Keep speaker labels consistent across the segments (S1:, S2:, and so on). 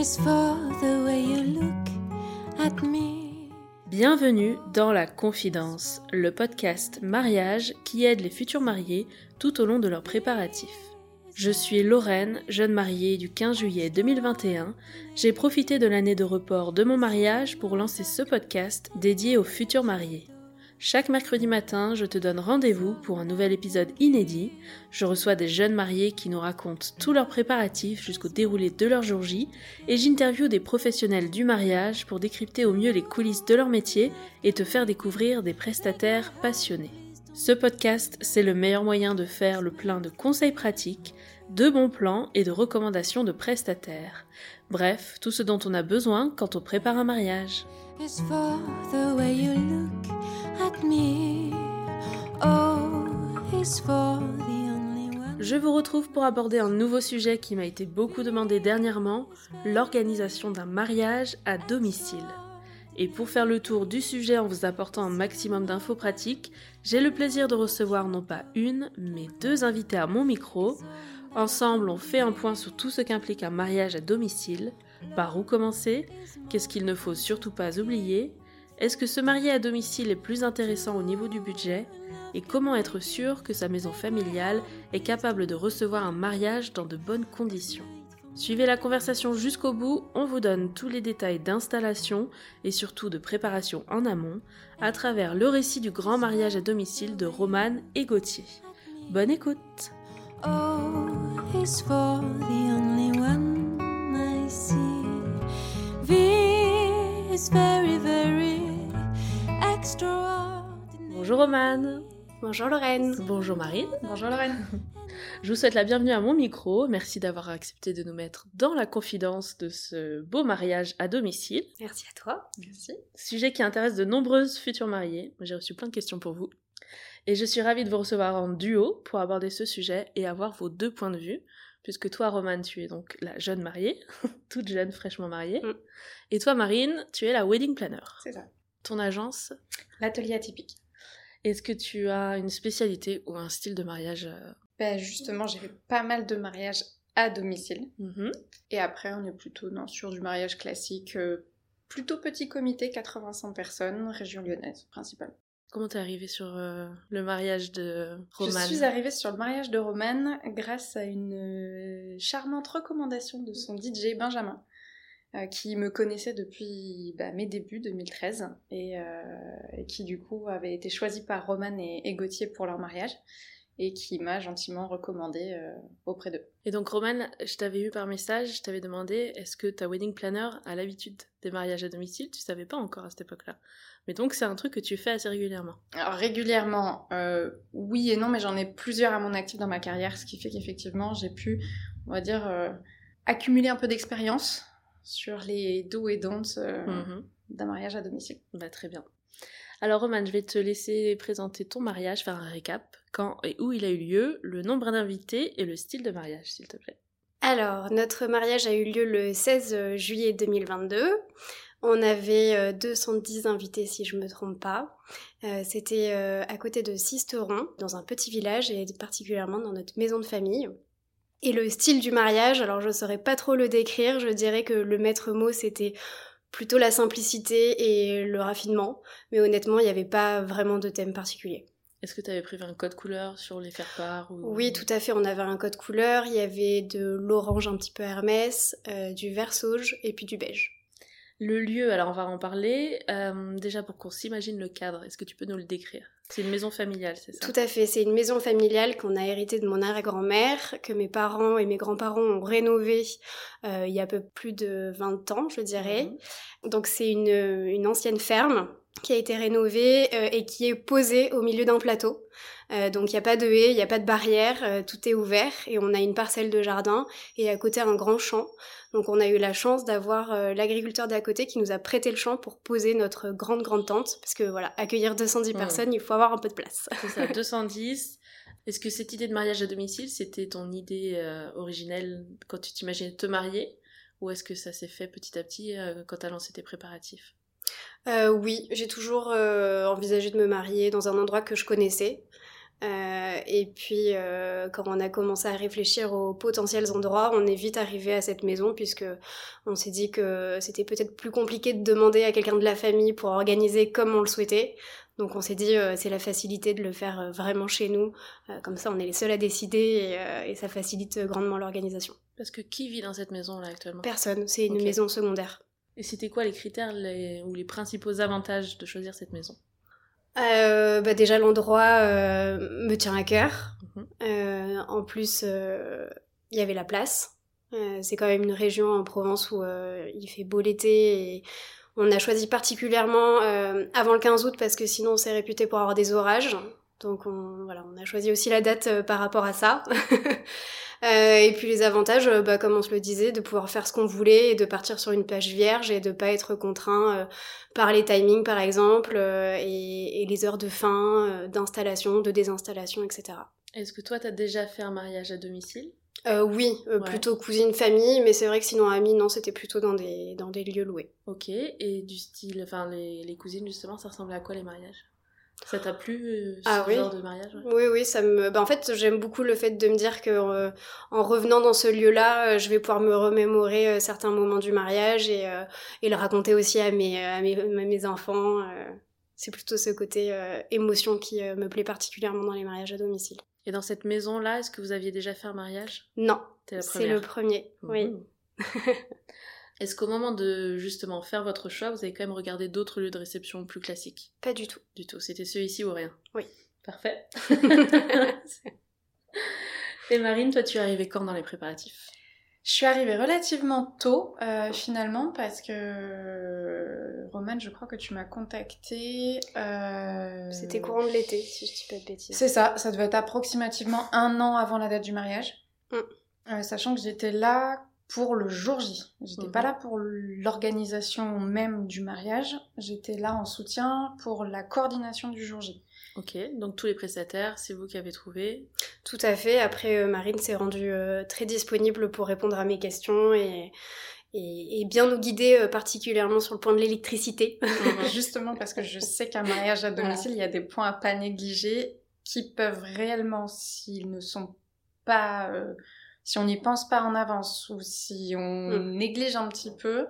S1: is for the way you look at me.
S2: Bienvenue dans La Confidence, le podcast mariage qui aide les futurs mariés tout au long de leurs préparatifs. Je suis Lorraine, jeune mariée du 15 juillet 2021. J'ai profité de l'année de report de mon mariage pour lancer ce podcast dédié aux futurs mariés. Chaque mercredi matin, je te donne rendez-vous pour un nouvel épisode inédit. Je reçois des jeunes mariés qui nous racontent tous leurs préparatifs jusqu'au déroulé de leur jour J et j'interviewe des professionnels du mariage pour décrypter au mieux les coulisses de leur métier et te faire découvrir des prestataires passionnés. Ce podcast, c'est le meilleur moyen de faire le plein de conseils pratiques, de bons plans et de recommandations de prestataires. Bref, tout ce dont on a besoin quand on prépare un mariage.
S1: Oh.
S2: Je vous retrouve pour aborder un nouveau sujet qui m'a été beaucoup demandé dernièrement, l'organisation d'un mariage à domicile. Et pour faire le tour du sujet en vous apportant un maximum d'infos pratiques, j'ai le plaisir de recevoir non pas une, mais deux invités à mon micro. Ensemble, on fait un point sur tout ce qu'implique un mariage à domicile. Par où commencer? Qu'est-ce qu'il ne faut surtout pas oublier? Est-ce que se marier à domicile est plus intéressant au niveau du budget Et comment être sûr que sa maison familiale est capable de recevoir un mariage dans de bonnes conditions Suivez la conversation jusqu'au bout, on vous donne tous les détails d'installation et surtout de préparation en amont à travers le récit du grand mariage à domicile de Romane et Gauthier. Bonne écoute Bonjour Romane
S3: Bonjour Lorraine.
S2: Bonjour Marine
S3: Bonjour Lorraine.
S2: Je vous souhaite la bienvenue à mon micro. Merci d'avoir accepté de nous mettre dans la confidence de ce beau mariage à domicile.
S3: Merci à toi.
S2: Merci. Sujet qui intéresse de nombreuses futures mariées. J'ai reçu plein de questions pour vous. Et je suis ravie de vous recevoir en duo pour aborder ce sujet et avoir vos deux points de vue. Puisque toi, Romane, tu es donc la jeune mariée, toute jeune, fraîchement mariée.
S3: Mm.
S2: Et toi, Marine, tu es la wedding planner.
S3: C'est ça.
S2: Ton agence,
S3: L'atelier atypique.
S2: est-ce que tu as une spécialité ou un style de mariage euh,
S3: Ben justement, j'ai fait pas mal de mariages à domicile.
S2: mhm.
S3: Et après, on est plutôt non, sur du mariage classique, euh, plutôt petit comité, 85 personnes, région lyonnaise principalement.
S2: Comment t'es arrivée sur euh, le mariage de Romane?
S3: Je suis arrivée sur le mariage de Romane grâce à une euh, charmante recommandation de son DJ Benjamin, euh, qui me connaissait depuis bah, mes débuts 2013 et, euh, et qui du coup avait été choisi par Romane et, et Gauthier pour leur mariage et qui m'a gentiment recommandé euh, auprès d'eux.
S2: Et donc Romane, je t'avais eu par message, je t'avais demandé est-ce que ta wedding planner a l'habitude des mariages à domicile? Tu savais pas encore à cette époque-là. Mais donc c'est un truc que tu fais assez régulièrement.
S3: Alors régulièrement, euh, oui et non, mais j'en ai plusieurs à mon actif dans ma carrière, ce qui fait qu'effectivement j'ai pu, on va dire, euh, accumuler un peu d'expérience sur les do et don'ts euh,
S2: Mhm.
S3: d'un mariage à domicile.
S2: Bah très bien. Alors Romane, je vais te laisser présenter ton mariage, faire un récap, quand et où il a eu lieu, le nombre d'invités et le style de mariage, s'il te plaît.
S4: Alors, notre mariage a eu lieu le 16 juillet 2022. On avait euh, 210 invités si je me trompe pas. Euh, C'était euh, à côté de Sisteron, dans un petit village et particulièrement dans notre maison de famille. Et le style du mariage, alors je saurais pas trop le décrire, je dirais que le maître mot c'était plutôt la simplicité et le raffinement, mais honnêtement il n'y avait pas vraiment de thème particulier.
S2: Est-ce que tu avais prévu un code couleur sur les faire-part ou...
S4: Oui, tout à fait. On avait un code couleur. Il y avait de l'orange un petit peu Hermès, euh, du vert sauge et puis du beige.
S2: Le lieu, alors on va en parler. Euh, déjà pour qu'on s'imagine le cadre, est-ce que tu peux nous le décrire? C'est une maison familiale, c'est ça?
S4: Tout à fait. C'est une maison familiale qu'on a héritée de mon arrière-grand-mère, que mes parents et mes grands-parents ont rénovée euh, il y a un peu plus de 20 ans, je dirais.
S2: Mhm.
S4: Donc c'est une, une ancienne ferme qui a été rénovée euh, et qui est posée au milieu d'un plateau. Euh, donc il n'y a pas de haie, il n'y a pas de barrière, euh, tout est ouvert et on a une parcelle de jardin et à côté un grand champ. Donc on a eu la chance d'avoir l'agriculteur d'à côté qui nous a prêté le champ pour poser notre grande grande tente parce que voilà, accueillir 210
S2: Mhm.
S4: personnes, il faut avoir un peu de place.
S2: C'est ça, 210. Est-ce que cette idée de mariage à domicile, c'était ton idée originelle quand tu t'imaginais te marier Ou est-ce que ça s'est fait petit à petit quand tu as lancé tes préparatifs?
S4: Euh, oui, j'ai toujours euh, envisagé de me marier dans un endroit que je connaissais. Euh, et puis, quand on a commencé à réfléchir aux potentiels endroits, on est vite arrivé à cette maison puisque on s'est dit que c'était peut-être plus compliqué de demander à quelqu'un de la famille pour organiser comme on le souhaitait. Donc on s'est dit euh, c'est la facilité de le faire euh, vraiment chez nous. Euh, comme ça, on est les seuls à décider et, et ça facilite grandement l'organisation.
S2: Parce que qui vit dans cette maison là actuellement?
S4: Personne, c'est une maison secondaire.
S2: Et c'était quoi les critères les- ou les principaux avantages de choisir cette maison?
S4: Euh, bah déjà l'endroit euh, me tient à cœur.
S2: Mhm.
S4: Euh, en plus, il y avait la place. C'est quand même une région en Provence où il fait beau l'été et on a choisi particulièrement avant le 15 août parce que sinon on s'est réputé pour avoir des orages. Donc on, voilà, on a choisi aussi la date par rapport à ça. Euh, et puis les avantages, euh, bah, comme on se le disait, de pouvoir faire ce qu'on voulait et de partir sur une page vierge et de pas être contraint euh, par les timings par exemple et, et les heures de fin, d'installation, de désinstallation, etc.
S2: Est-ce que toi t'as déjà fait un mariage à domicile?
S4: Euh, oui, euh,
S2: Ouais.
S4: plutôt cousine famille, mais c'est vrai que sinon amis, non, c'était plutôt dans des, dans des lieux loués.
S2: Ok, et du style, enfin les, les cousines justement, ça ressemblait à quoi les mariages? Ça t'a plu euh, ce
S4: Ah oui.
S2: genre de mariage ouais
S4: Oui, oui, ça me. Bah, en fait, j'aime beaucoup le fait de me dire que euh, en revenant dans ce lieu-là, euh, je vais pouvoir me remémorer certains moments du mariage et, et le raconter aussi à mes, à mes, à mes enfants. c'est plutôt ce côté émotion qui me plaît particulièrement dans les mariages à domicile.
S2: Et dans cette maison-là, est-ce que vous aviez déjà fait un mariage?
S4: Non, c'est le premier. Oui.
S2: Est-ce qu'au moment de justement faire votre choix, vous avez quand même regardé d'autres lieux de réception plus classiques?
S4: Pas du tout.
S2: Du tout, c'était celui-ci ou rien?
S4: Oui.
S2: Parfait. Et Marine, toi tu es arrivée quand dans les préparatifs?
S3: Je suis arrivée relativement tôt, euh, finalement, parce que euh, Romane, je crois que tu m'as contactée. euh,
S4: C'était courant de l'été, si je dis pas de bêtises.
S3: C'est ça, ça devait être approximativement un an avant la date du mariage.
S4: Mm.
S3: Euh, sachant que j'étais là pour le jour J. J'étais
S2: Mhm.
S3: pas là pour l'organisation même du mariage, j'étais là en soutien pour la coordination du jour J.
S2: Ok, donc tous les prestataires, c'est vous qui avez trouvé.
S4: Tout à fait. Après, euh, Marine s'est rendue euh, très disponible pour répondre à mes questions et, et, et bien nous guider euh, particulièrement sur le point de l'électricité.
S3: Justement parce que je sais qu'un mariage à domicile, il y a des points à pas négliger qui peuvent réellement, s'ils ne sont pas... euh, si on n'y pense pas en avance ou si on
S4: Mm.
S3: néglige un petit peu,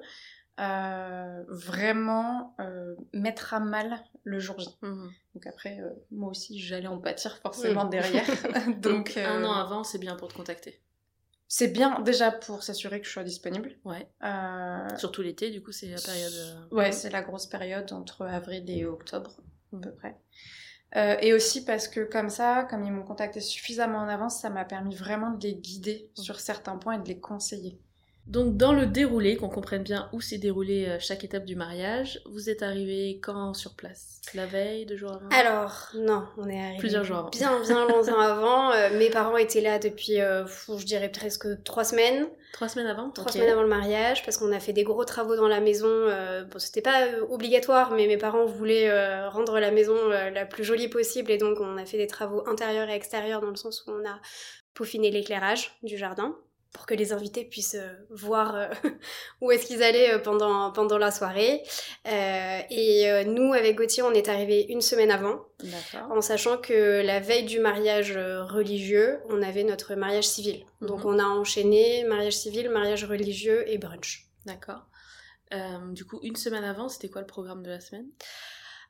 S3: euh, vraiment euh, mettre à mal le jour J.
S2: Mhm.
S3: Donc après, euh, moi aussi, j'allais en pâtir forcément
S4: Mm.
S3: derrière.
S2: Donc, un
S3: euh,
S2: an avant, c'est bien pour te contacter.
S3: c'est bien déjà pour s'assurer que je sois disponible.
S2: Ouais.
S3: Euh,
S2: Surtout l'été, du coup, c'est la période. euh,
S3: Ouais, c'est la grosse période entre avril et octobre, à peu près. Euh, et aussi parce que comme ça, comme ils m'ont contacté suffisamment en avance, ça m'a permis vraiment de les guider sur certains points et de les conseiller.
S2: Donc, dans le déroulé, qu'on comprenne bien où s'est déroulé euh, chaque étape du mariage, vous êtes arrivé quand sur place? La veille, deux jours avant?
S4: Alors, non, on est arrivé
S2: Plusieurs jours avant.
S4: bien, bien longtemps avant. Euh, mes parents étaient là depuis, euh, je dirais presque trois semaines.
S2: Trois semaines avant?
S4: Trois semaines avant le mariage, parce qu'on a fait des gros travaux dans la maison. euh, bon, c'était pas obligatoire, mais mes parents voulaient rendre la maison la plus jolie possible, et donc on a fait des travaux intérieurs et extérieurs dans le sens où on a peaufiné l'éclairage du jardin pour que les invités puissent euh, voir euh, où est-ce qu'ils allaient euh, pendant, pendant la soirée. Euh, et nous, avec Gauthier, on est arrivés une semaine avant, en sachant que la veille du mariage religieux, on avait notre mariage civil. Donc
S2: Mhm.
S4: on a enchaîné mariage civil, mariage religieux et brunch.
S2: D'accord. Euh, du coup, une semaine avant, c'était quoi le programme de la semaine?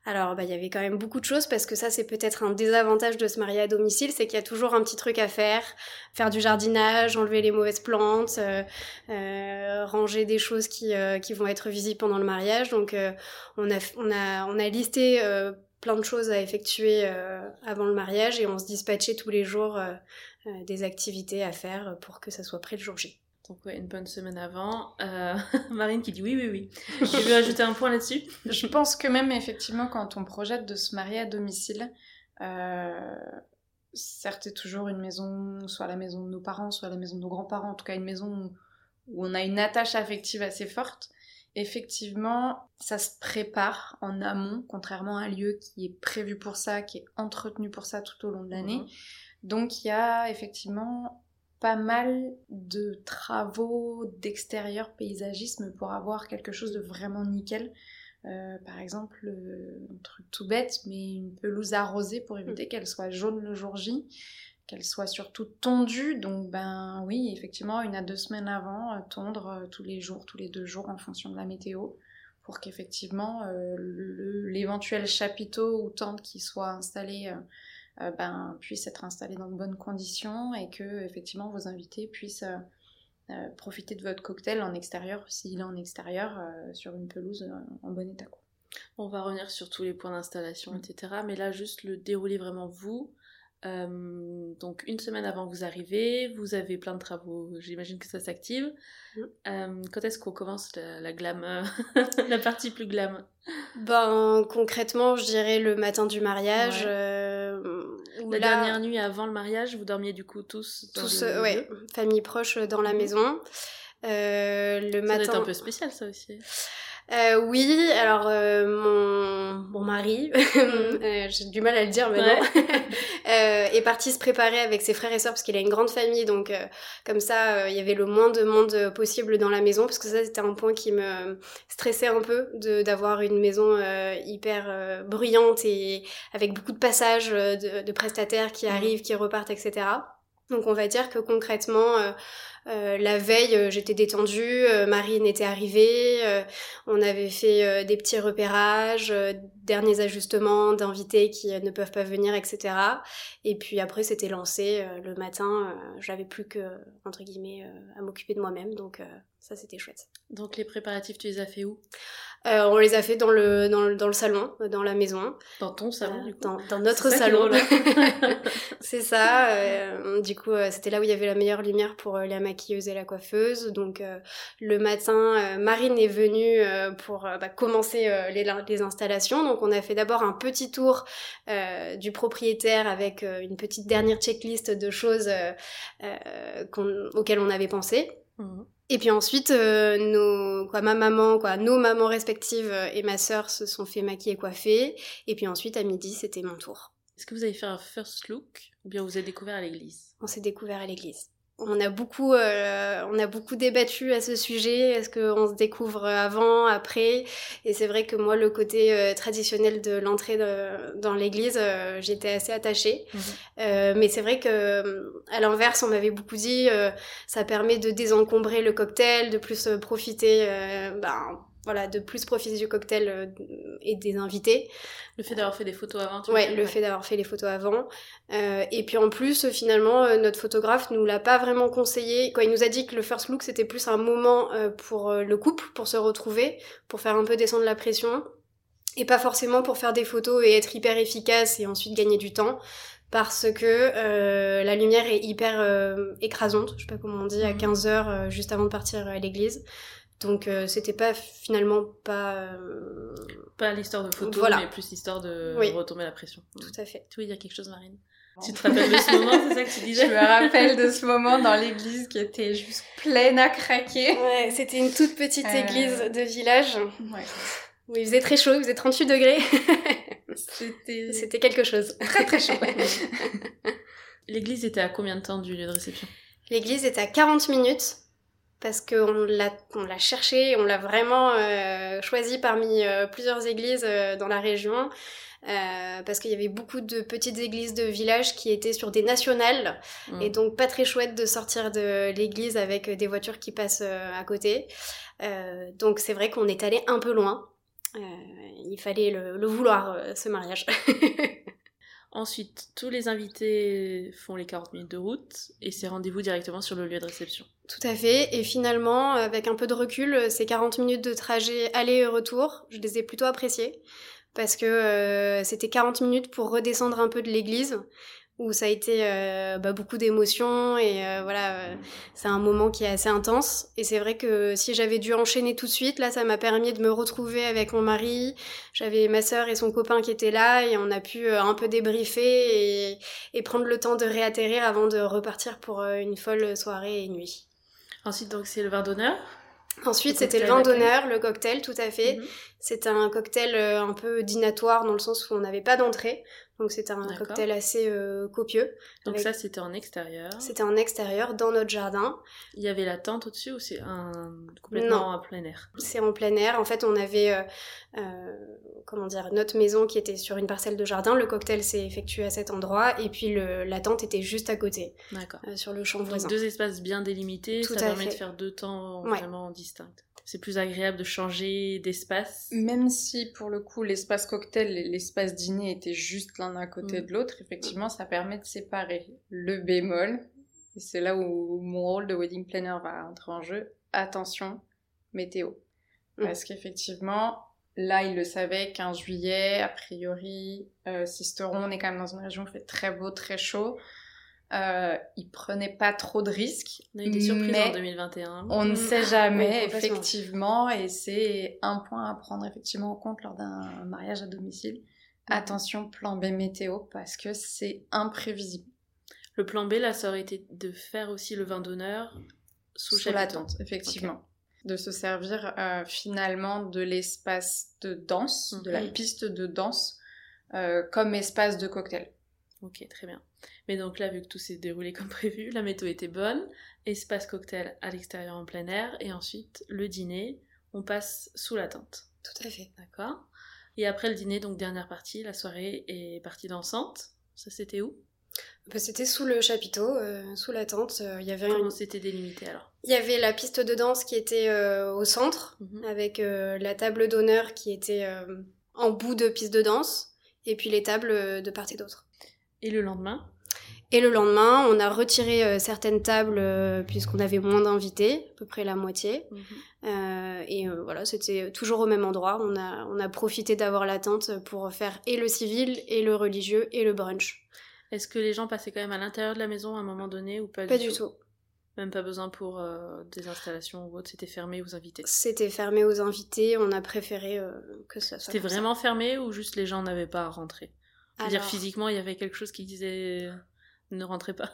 S4: Alors, bah, il y avait quand même beaucoup de choses parce que ça, c'est peut-être un désavantage de se marier à domicile, c'est qu'il y a toujours un petit truc à faire, faire du jardinage, enlever les mauvaises plantes, euh, euh, ranger des choses qui, euh, qui vont être visibles pendant le mariage. Donc, euh, on a, on a, on a listé euh, plein de choses à effectuer euh, avant le mariage et on se dispatchait tous les jours des activités à faire pour que ça soit prêt le jour J.
S2: Donc, ouais, une bonne semaine avant. Euh, Marine qui dit oui, oui, oui. Je veux ajouter un point là-dessus.
S3: Je pense que même effectivement, quand on projette de se marier à domicile, euh, certes, c'est toujours une maison, soit la maison de nos parents, soit la maison de nos grands-parents, en tout cas une maison où, où on a une attache affective assez forte. Effectivement, ça se prépare en amont, contrairement à un lieu qui est prévu pour ça, qui est entretenu pour ça tout au long de l'année.
S2: Mhm.
S3: Donc il y a effectivement pas mal de travaux d'extérieur paysagisme pour avoir quelque chose de vraiment nickel. Euh, par exemple, un truc tout bête, mais une pelouse arrosée pour éviter qu'elle soit jaune le jour J, qu'elle soit surtout tondue. Donc, ben oui, effectivement, une à deux semaines avant, tondre tous les jours, tous les deux jours en fonction de la météo pour qu'effectivement l'éventuel chapiteau ou tente qui soit installé euh, ben, puisse être installé dans de bonnes conditions et que effectivement vos invités puissent euh, euh, profiter de votre cocktail en extérieur s'il est en extérieur sur une pelouse en bon état.
S2: On va revenir sur tous les points d'installation, etc. Mais là, juste le dérouler vraiment vous. Euh, donc une semaine avant que vous arrivez, vous avez plein de travaux, j'imagine que ça s'active. Euh, quand est-ce qu'on commence la, glam, la partie plus glam?
S4: Ben concrètement, je dirais le matin du mariage.
S2: Euh, la dernière nuit avant le mariage, vous dormiez du coup tous
S4: dans Tous, ouais, famille proche dans la mhm. maison. le matin.
S2: Ça un peu spécial ça aussi.
S4: Euh, oui, alors euh, mon, mon mari, euh, j'ai du mal à le dire maintenant, euh, est parti se préparer avec ses frères et sœurs parce qu'il a une grande famille, donc comme ça, il y avait le moins de monde possible dans la maison, parce que ça c'était un point qui me stressait un peu, de d'avoir une maison hyper bruyante et avec beaucoup de passages de, de prestataires qui arrivent, qui repartent, etc. Donc on va dire que concrètement, euh, la veille, euh, j'étais détendue, euh, Marine était arrivée, on avait fait des petits repérages, derniers ajustements d'invités qui ne peuvent pas venir, etc. Et puis après, c'était lancé le matin. J'avais plus que entre guillemets à m'occuper de moi-même, donc ça c'était chouette.
S2: Donc les préparatifs, tu les as fait où?
S4: Euh, on les a fait dans le, dans le, dans le salon, dans la maison.
S2: Dans ton salon, du coup.
S4: Dans, dans notre salon. c'est ça. Euh, du coup, euh, c'était là où il y avait la meilleure lumière pour la maquilleuse et la coiffeuse. Donc, le matin, Marine est venue pour bah, commencer les, les installations. Donc, on a fait d'abord un petit tour du propriétaire avec une petite dernière checklist de choses auxquelles on avait pensé. Mmh. Et puis ensuite, euh, nos, quoi, ma maman, quoi, nos mamans respectives euh, et ma sœur se sont fait maquiller et coiffer. Et puis ensuite, à midi, c'était mon tour.
S2: Est-ce que vous avez fait un first look ou bien vous avez découvert à l'église?
S4: On s'est découvert à l'église on a beaucoup, euh, on a beaucoup débattu à ce sujet. Est-ce qu'on se découvre avant, après? Et c'est vrai que moi, le côté euh, traditionnel de l'entrée dans l'église, euh, j'étais assez attachée. Mhm. mais c'est vrai que, à l'inverse, on m'avait beaucoup dit, ça permet de désencombrer le cocktail, de plus profiter. Ben, voilà, de plus profiter du cocktail euh, et des invités.
S2: Le fait d'avoir fait des photos avant, tu
S4: Ouais, le fait d'avoir fait les photos avant. Euh, et puis en plus, finalement, euh, notre photographe nous l'a pas vraiment conseillé. Quoi, il nous a dit que le first look, c'était plus un moment pour le couple, pour se retrouver, pour faire un peu descendre la pression. Et pas forcément pour faire des photos et être hyper efficace et ensuite gagner du temps. Parce que la lumière est hyper écrasante, je sais pas comment on dit, à 15h, mhm. juste avant de partir à l'église. Donc euh, c'était pas finalement pas euh,
S2: pas l'histoire de photo mais plus l'histoire de retomber la pression.
S4: Tout à fait.
S2: Tu voulais dire quelque chose Marine? Tu te rappelles de ce moment, c'est ça que tu disais?
S3: Je me rappelle de ce moment dans l'église qui était juste pleine à craquer.
S4: Ouais, c'était une toute petite euh, église de village. Ouais. Où il faisait très chaud, il faisait 38 degrés. c'était c'était quelque chose.
S3: Très très chaud.
S2: l'église était à combien de temps du lieu de réception?
S4: L'église était à 40 minutes parce qu'on l'a on l'a cherché, on l'a vraiment euh, choisi parmi euh, plusieurs églises euh, dans la région. parce qu'il y avait beaucoup de petites églises de villages qui étaient sur des nationales et mm. donc pas très chouette de sortir de l'église avec des voitures qui passent à côté. donc c'est vrai qu'on est allé un peu loin. il fallait le vouloir ce mariage.
S2: Ensuite, tous les invités font les 40 minutes de route et c'est rendez-vous directement sur le lieu de réception.
S4: Tout à fait. Et finalement, avec un peu de recul, ces 40 minutes de trajet aller et retour, je les ai plutôt appréciées parce que euh, c'était 40 minutes pour redescendre un peu de l'église où ça a été euh, bah, beaucoup d'émotions et euh, voilà, euh, c'est un moment qui est assez intense. Et c'est vrai que si j'avais dû enchaîner tout de suite, là, ça m'a permis de me retrouver avec mon mari. J'avais ma sœur et son copain qui étaient là et on a pu un peu débriefer et, et, prendre le temps de réatterrir avant de repartir pour une folle soirée et nuit.
S2: Ensuite, donc, c'est le vin d'honneur
S4: Ensuite, c'était le vin d'honneur, le cocktail, tout à fait. Mhm. C'était un cocktail un peu dînatoire dans le sens où on n'avait pas d'entrée. Donc c'était un cocktail assez euh, copieux.
S2: Donc
S4: Avec-
S2: ça, c'était en extérieur.
S4: C'était en extérieur, dans notre jardin.
S2: Il y avait la tente au-dessus ou c'est un complètement en plein air?
S4: C'est en plein air. En fait, on avait, euh, euh, comment dire, notre maison qui était sur une parcelle de jardin. Le cocktail s'est effectué à cet endroit. Et puis le, la tente était juste à côté,
S2: D'accord.
S4: sur le champ
S2: Donc
S4: voisin.
S2: deux espaces bien délimités,
S4: Tout
S2: ça permet de faire deux temps
S4: Ouais.
S2: vraiment distincts. C'est plus agréable de changer d'espace.
S3: Même si pour le coup l'espace cocktail et l'espace dîner étaient juste l'un à côté
S2: Mm.
S3: de l'autre, effectivement ça permet de séparer. Le bémol, et c'est là où mon rôle de wedding planner va entrer en jeu, attention, météo.
S4: Mm.
S3: Parce qu'effectivement, là il le savait, 15 juillet, a priori, euh, Sisteron, on est quand même dans une région où il fait très beau, très chaud. Euh, il prenait pas trop de risques.
S2: On a eu des surprises en 2021.
S3: on ne sait
S4: Oui,
S3: jamais, effectivement, et c'est un point à prendre effectivement en compte lors d'un mariage à domicile. Attention, plan B météo, parce que c'est imprévisible.
S2: Le plan B, là, ça aurait été de faire aussi le vin d'honneur sous,
S3: Sous la tente, effectivement. De se servir euh, finalement de l'espace de danse, de la
S2: Mhm.
S3: piste de danse, euh, comme espace de cocktail.
S2: Ok, très bien. Mais donc là, vu que tout s'est déroulé comme prévu, la météo était bonne, espace cocktail à l'extérieur en plein air, et ensuite le dîner, on passe sous la tente.
S4: Tout à fait.
S2: D'accord Et après le dîner, donc dernière partie, la soirée est partie dansante. Ça, c'était où?
S4: Bah, C'était sous le chapiteau, euh, sous la tente. Euh, Il y avait
S2: Comment c'était délimité alors?
S4: Il y avait la piste de danse qui était euh, au centre,
S2: Mhm.
S4: avec euh, la table d'honneur qui était euh, en bout de piste de danse, et puis les tables euh, de part et d'autre.
S2: Et le lendemain?
S4: Et le lendemain, on a retiré euh, certaines tables euh, puisqu'on avait moins d'invités, à peu près la moitié.
S2: Mhm.
S4: Euh, et voilà, c'était toujours au même endroit. On a, on a profité d'avoir la tente pour faire et le civil, et le religieux, et le brunch.
S2: Est-ce que les gens passaient quand même à l'intérieur de la maison à un moment donné ou pas,
S4: Pas du tout.
S2: Même pas besoin pour des installations ou autre, c'était fermé aux invités.
S4: C'était fermé aux invités. On a préféré que ça soit
S2: C'était
S4: ça.
S2: vraiment fermé ou juste les gens n'avaient pas à rentrer Je veux dire,
S4: Alors,
S2: physiquement, il y avait quelque chose qui disait ne rentrez pas.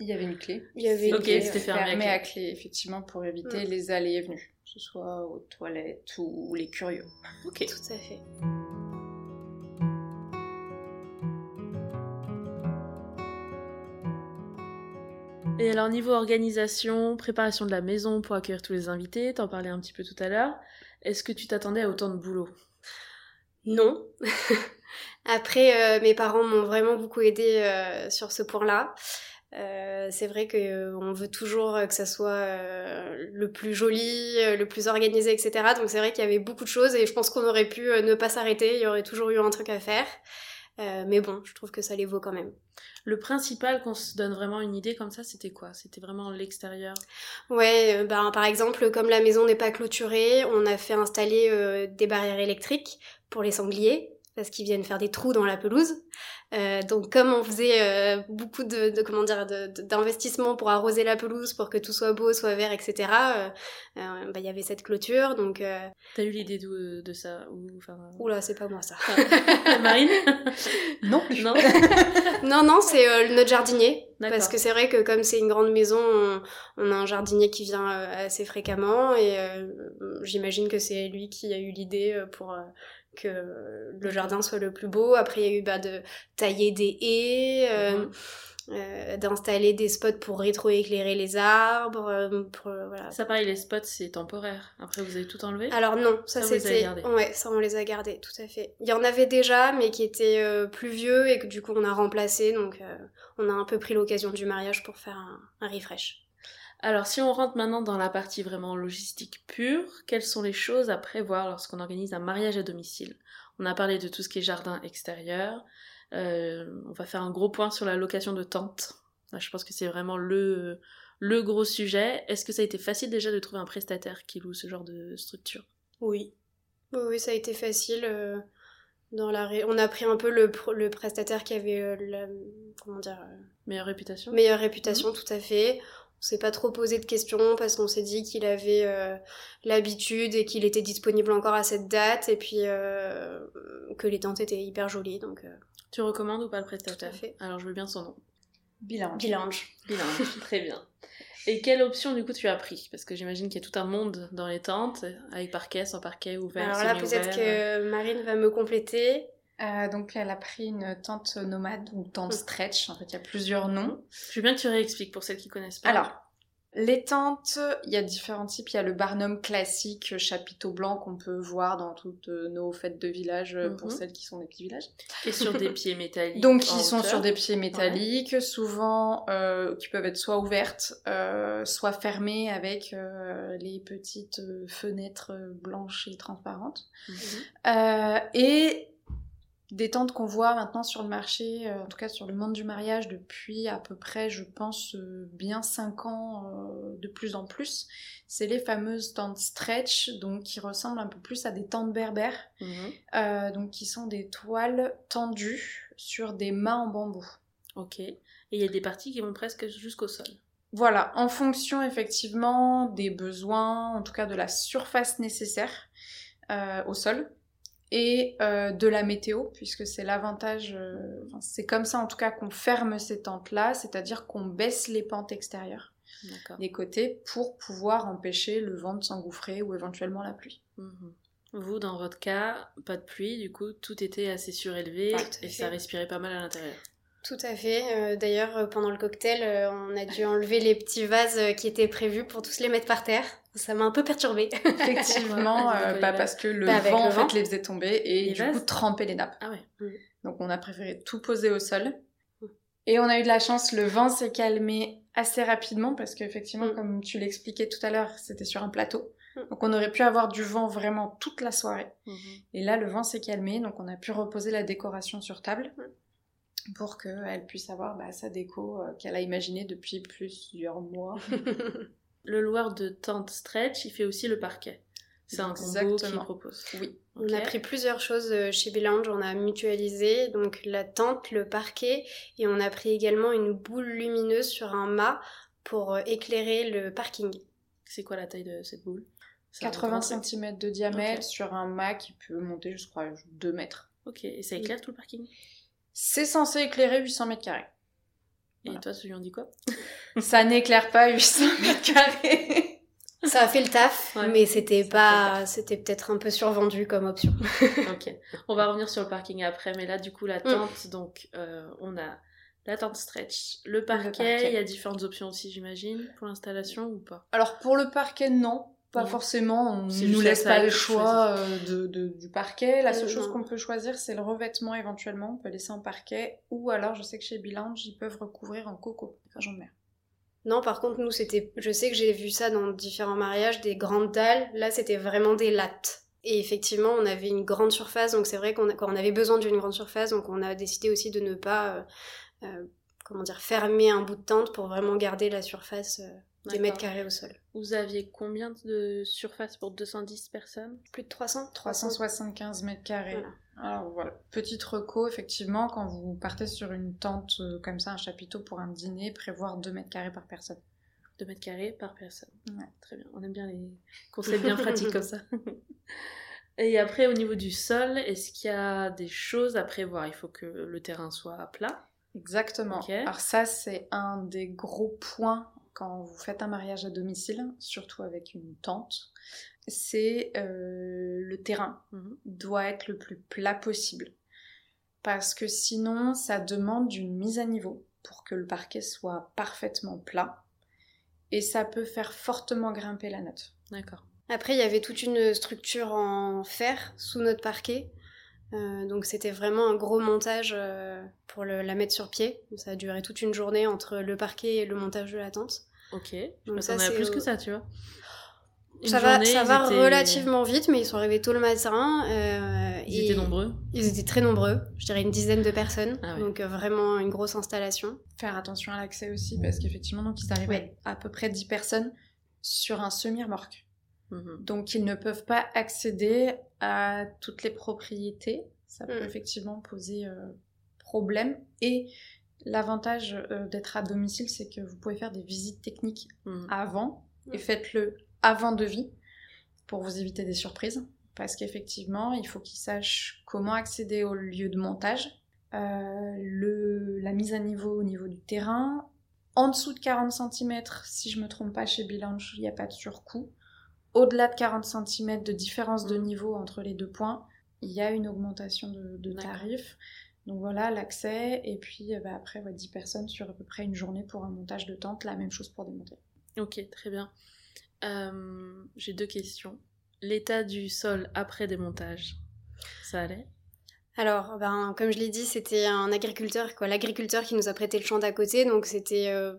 S3: Il y avait une clé.
S4: Il y avait une
S2: Ok,
S4: clé,
S2: fermé à
S3: fermé
S2: clé.
S3: à clé, effectivement, pour éviter
S4: Mm.
S3: les allées et venues, que ce soit aux toilettes ou les curieux.
S2: Ok.
S4: Tout à fait.
S2: Et alors, niveau organisation, préparation de la maison pour accueillir tous les invités, t'en parlais un petit peu tout à l'heure. Est-ce que tu t'attendais à autant de boulot?
S4: Non. Après, euh, mes parents m'ont vraiment beaucoup aidé euh, sur ce point-là. Euh, c'est vrai que euh, on veut toujours que ça soit euh, le plus joli, le plus organisé, etc. Donc c'est vrai qu'il y avait beaucoup de choses et je pense qu'on aurait pu ne pas s'arrêter. Il y aurait toujours eu un truc à faire. Mais bon, je trouve que ça les vaut quand même.
S2: Le principal, qu'on se donne vraiment une idée comme ça, c'était quoi? C'était vraiment l'extérieur?
S4: Ouais, ben, par exemple, comme la maison n'est pas clôturée, on a fait installer des barrières électriques pour les sangliers, parce qu'ils viennent faire des trous dans la pelouse. Euh, donc comme on faisait euh, beaucoup de, de comment dire d'investissements pour arroser la pelouse, pour que tout soit beau, soit vert, etc. euh, euh, bah, il y avait cette clôture, donc
S2: T'as eu l'idée de, de ça ou, enfin,
S4: oula, c'est pas moi ça.
S2: Marine
S3: Non.
S2: Non
S4: non, non, c'est notre jardinier. Parce que c'est vrai que comme c'est une grande maison, on, on a un jardinier qui vient assez fréquemment et j'imagine que c'est lui qui a eu l'idée pour que le jardin soit le plus beau. Après, il y a eu bah, de tailler des haies, euh,
S2: Mhm.
S4: euh, d'installer des spots pour rétroéclairer les arbres. euh, pour, voilà.
S2: Ça, pareil, les spots, c'est temporaire. Après, vous avez tout enlevé?
S4: Alors non, ça,
S2: Ça,
S4: c'était...
S2: gardés.
S4: Ouais, ça on les a gardés, tout à fait. Il y en avait déjà, mais qui étaient euh, plus vieux et que du coup on a remplacé, donc on a un peu pris l'occasion du mariage pour faire un, un refresh.
S2: Alors, si on rentre maintenant dans la partie vraiment logistique pure, quelles sont les choses à prévoir lorsqu'on organise un mariage à domicile? On a parlé de tout ce qui est jardin extérieur. Euh, on va faire un gros point sur la location de tentes. Là, je pense que c'est vraiment le, le gros sujet. Est-ce que ça a été facile déjà de trouver un prestataire qui loue ce genre de structure?
S4: Oui. Oui, ça a été facile. euh, dans la ré- On a pris un peu le, le prestataire qui avait euh, la comment dire, euh,
S2: Meilleure réputation
S4: meilleure réputation, tout à fait. On s'est pas trop posé de questions parce qu'on s'est dit qu'il avait euh, l'habitude et qu'il était disponible encore à cette date et puis euh, que les tentes étaient hyper jolies. Donc, euh,
S2: Tu recommandes ou pas le prestataire
S4: Tout à fait.
S2: Alors, je veux bien son nom.
S3: Bilan.
S4: bilinge.
S2: Bilingue, très bien. Et quelle option du coup tu as pris? Parce que j'imagine qu'il y a tout un monde dans les tentes, avec parquet, sans parquet, ouvert,
S4: Alors là, peut-être que Marine va me compléter.
S3: Euh, donc elle a pris une tente nomade ou tente stretch, en fait il y a plusieurs noms.
S2: Je veux bien que tu réexpliques pour celles qui connaissent pas.
S3: Alors, les tentes, il y a différents types. Il y a le barnum classique, chapiteau blanc qu'on peut voir dans toutes nos fêtes de village euh, pour
S2: Mhm.
S3: celles qui sont des petits villages.
S2: Et sur des pieds métalliques.
S3: Donc ils sont
S2: hauteur.
S3: sur des pieds métalliques, souvent euh, qui peuvent être soit ouvertes, euh, soit fermées avec euh, les petites euh, fenêtres euh, blanches et transparentes.
S2: Mhm.
S3: Euh, et des tentes qu'on voit maintenant sur le marché, euh, en tout cas sur le monde du mariage depuis à peu près, je pense, euh, bien 5 ans euh, de plus en plus, c'est les fameuses tentes stretch, donc qui ressemblent un peu plus à des tentes berbères,
S2: Mhm.
S3: donc qui sont des toiles tendues sur des mâts en bambou.
S2: Ok. Et il y a des parties qui vont presque jusqu'au sol.
S3: Voilà, en fonction effectivement des besoins, en tout cas de la surface nécessaire au sol et euh, de la météo, puisque c'est l'avantage, euh, c'est comme ça en tout cas qu'on ferme ces tentes-là, c'est-à-dire qu'on baisse les pentes extérieures des côtés pour pouvoir empêcher le vent de s'engouffrer ou éventuellement la pluie.
S2: Mhm. Vous, dans votre cas, pas de pluie, du coup, tout était assez surélevé et ça respirait pas mal à l'intérieur.
S4: Tout à fait. Euh, D'ailleurs, pendant le cocktail, on a dû enlever les petits vases qui étaient prévus pour tous les mettre par terre. Ça m'a un peu perturbée.
S3: Effectivement, euh, bah, parce que le
S4: Bah,
S3: vent
S4: le
S3: en
S4: vent.
S3: fait les faisait tomber et
S2: Les
S3: du
S2: vases
S3: coup tremper les nappes.
S2: Ah ouais.
S3: Donc on a préféré tout poser au sol.
S4: Mm.
S3: Et on a eu de la chance, le vent s'est calmé assez rapidement parce qu'effectivement,
S4: Mm.
S3: comme tu l'expliquais tout à l'heure, c'était sur un plateau.
S4: Mm.
S3: Donc on aurait pu avoir du vent vraiment toute la soirée.
S2: Mhm.
S3: Et là, le vent s'est calmé, donc on a pu reposer la décoration sur table
S4: Mm.
S3: pour qu'elle puisse avoir bah, sa déco euh, qu'elle a imaginée depuis plusieurs mois.
S2: Le loueur de tente stretch, il fait aussi le parquet. C'est un combo qu'il propose.
S3: Oui.
S4: On a pris plusieurs choses euh, chez Belange, on a mutualisé donc la tente, le parquet et on a pris également une boule lumineuse sur un mât pour euh, éclairer le parking.
S2: C'est quoi la taille de cette boule? C'est un
S3: 80
S2: grand truc.
S3: cm de diamètre sur un mât qui peut monter, je crois, 2 mètres.
S2: Ok, et ça éclaire tout le parking?
S3: C'est censé éclairer 800 mètres carrés.
S2: Et
S3: Voilà.
S2: toi, tu lui en dis quoi
S3: Ça n'éclaire pas 800 mètres carrés.
S4: Ça a fait le taf,
S2: Ouais,
S4: mais c'était pas, c'était peut-être un peu survendu comme option.
S2: Ok. On va revenir sur le parking après, mais là, du coup, la
S3: Mm.
S2: tente, donc, euh, on a la tente stretch, le parquet,
S3: parquet.
S2: il y a différentes options aussi, j'imagine, pour l'installation ou pas?
S3: Alors pour le parquet, non. Pas forcément, on
S2: C'est
S3: nous laisse pas le choix euh, de, de- du parquet. La seule chose qu'on peut choisir, c'est le revêtement éventuellement. On peut laisser en parquet. Ou alors, je sais que chez Bilange, ils peuvent recouvrir en coco, de mer.
S4: Non, par contre, nous, c'était, je sais que j'ai vu ça dans différents mariages, des grandes dalles. Là, c'était vraiment des lattes. Et effectivement, on avait une grande surface, donc c'est vrai qu'on a, quand on avait besoin d'une grande surface, donc on a décidé aussi de ne pas, euh, euh, comment dire, fermer un bout de tente pour vraiment garder la surface euh, des mètres carrés au sol.
S2: Vous aviez combien de surface pour 210 personnes?
S4: Plus de 300
S3: 375 mètres carrés.
S4: Voilà.
S3: Alors voilà, petite reco, effectivement, quand vous partez sur une tente euh, comme ça, un chapiteau pour un dîner, prévoir 2 mètres carrés par personne.
S2: 2 mètres carrés par personne.
S3: Ouais.
S2: Très bien. On aime bien les concepts bien pratiques comme ça. Et après, au niveau du sol, est-ce qu'il y a des choses à prévoir? Il faut que le terrain soit plat?
S3: Exactement. Alors ça, c'est un des gros points quand vous faites un mariage à domicile, surtout avec une tente. C'est euh, le terrain
S2: Mhm.
S3: doit être le plus plat possible. Parce que sinon, ça demande une mise à niveau pour que le parquet soit parfaitement plat. Et ça peut faire fortement grimper la note.
S2: D'accord.
S4: Après, il y avait toute une structure en fer sous notre parquet. Euh, donc c'était vraiment un gros montage euh, pour le- la mettre sur pied. Ça a duré toute une journée entre le parquet et le montage de la tente.
S2: Ok. Je
S4: Donc ça, c'est
S2: plus que ça, tu vois. Une
S4: ça va,
S2: journée,
S4: ça
S2: ils
S4: va
S2: étaient-
S4: relativement vite, mais ils sont arrivés tôt le matin. euh,
S2: Ils
S4: et
S2: étaient nombreux.
S4: Ils étaient très nombreux, je dirais une dizaine de personnes.
S2: Ah ouais.
S4: Donc euh, vraiment une grosse installation.
S3: Faire attention à l'accès aussi, parce qu'effectivement, donc ils arrivent
S4: Ouais.
S3: à, à peu près 10 personnes sur un semi-remorque.
S2: Mhm.
S3: Donc ils ne peuvent pas accéder à toutes les propriétés. Ça peut
S4: Mm.
S3: effectivement poser euh, problème. Et l'avantage euh, d'être à domicile, c'est que vous pouvez faire des visites techniques
S2: Mhm.
S3: avant et faites-le avant devis pour vous éviter des surprises. Parce qu'effectivement, il faut qu'ils sachent comment accéder au lieu de montage, euh, le, la mise à niveau au niveau du terrain. En dessous de 40 cm, si je me trompe pas chez Bilange, il n'y a pas de surcoût. Au-delà de 40 cm de différence de niveau entre les deux points, il y a une augmentation de, tarifs. Donc voilà, l'accès, et puis euh, bah, après, ouais, 10 personnes sur à peu près une journée pour un montage de tente, la même chose pour démonter.
S2: Ok, très bien. Euh, J'ai deux questions. L'état du sol après démontage, ça allait?
S4: Alors, ben, comme je l'ai dit, c'était un agriculteur, quoi, l'agriculteur qui nous a prêté le champ d'à côté, donc c'était, euh,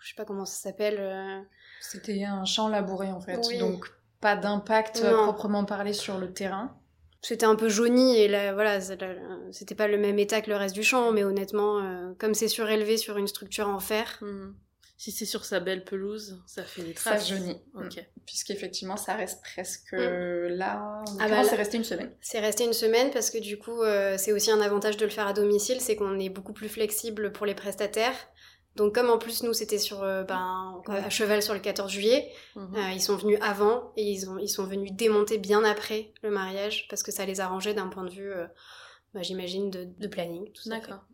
S4: je sais pas comment ça s'appelle. euh,
S3: C'était un champ labouré en fait,
S4: Oui.
S3: donc pas d'impact euh, proprement parlé sur le terrain.
S4: C'était un peu jauni et là, voilà, c'était pas le même état que le reste du champ, mais honnêtement, euh, comme c'est surélevé sur une structure en fer,
S2: Hmm. Si c'est sur sa belle pelouse, ça fait des
S3: Ça
S2: traces.
S3: jaunit.
S2: Ok.
S3: Puisqu'effectivement, ça reste presque
S4: Mm.
S3: là.
S4: Ah bah
S3: c'est resté une semaine?
S4: c'est resté une semaine parce que du coup, euh, c'est aussi un avantage de le faire à domicile, c'est qu'on est beaucoup plus flexible pour les prestataires. Donc comme en plus nous c'était sur euh, ben, à cheval sur le 14 juillet,
S2: Mhm.
S4: euh, ils sont venus avant et ils, ont, ils sont venus démonter bien après le mariage parce que ça les arrangeait d'un point de vue, euh, bah, j'imagine, de, de planning. Tout ça fait.
S2: D'accord.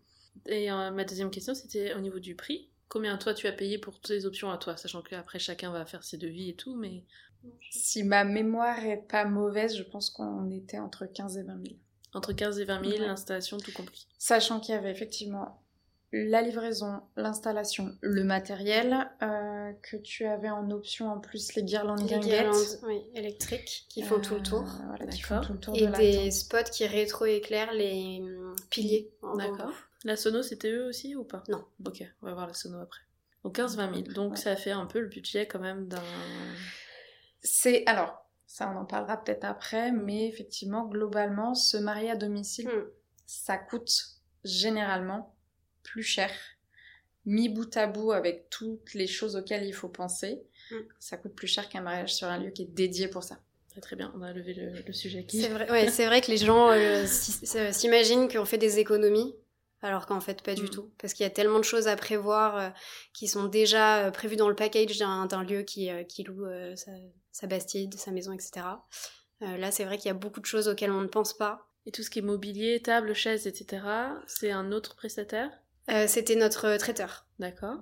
S2: Et euh, ma deuxième question, c'était au niveau du prix. Combien toi tu as payé pour toutes les options à toi, sachant qu'après chacun va faire ses devis et tout, mais
S3: Si ma mémoire est pas mauvaise, je pense qu'on était entre 15 et 20 000.
S2: entre 15 et 20 000,
S3: Ouais.
S2: l'installation, tout compris.
S3: Sachant qu'il y avait effectivement la livraison, l'installation, le matériel, euh, que tu avais en option en plus les guirlandes
S4: Les
S3: guinguettes.
S4: guirlandes oui, électriques qui font tout le
S3: Euh,
S4: tour.
S3: voilà, qui font
S2: D'accord.
S3: tout le tour
S4: Et
S3: de
S4: des spots qui rétro-éclairent les hum, piliers.
S2: D'accord. La sono, c'était eux aussi ou pas?
S4: Non.
S2: Ok, on va voir la sono après. Donc 15-20 000. Donc
S3: Ouais.
S2: ça fait un peu le budget quand même d'un...
S3: C'est alors, ça on en parlera peut-être après, mais effectivement, globalement, se marier à domicile,
S4: Hmm.
S3: ça coûte généralement plus cher, mis bout à bout avec toutes les choses auxquelles il faut penser.
S4: Mm.
S3: Ça coûte plus cher qu'un mariage sur un lieu qui est dédié pour ça.
S2: Très très bien, on a levé le, le sujet qui...
S4: C'est vrai, ouais, c'est vrai que les gens euh, s- s'imaginent qu'on fait des économies, alors qu'en fait pas du
S2: Mm.
S4: tout. Parce qu'il y a tellement de choses à prévoir euh, qui sont déjà euh, prévues dans le package d'un d'un lieu qui, euh, qui loue euh, sa, sa bastide, sa maison, etc. Euh, là, c'est vrai qu'il y a beaucoup de choses auxquelles on ne pense pas.
S2: Et tout ce qui est mobilier, table, chaise, etc., c'est un autre prestataire?
S4: Euh, C'était notre euh, traiteur.
S2: D'accord.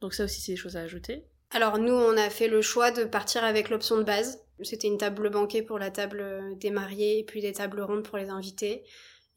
S2: Donc ça aussi, c'est des choses à ajouter.
S4: Alors nous, on a fait le choix de partir avec l'option de base. C'était une table banquée pour la table euh, des mariés et puis des tables rondes pour les invités.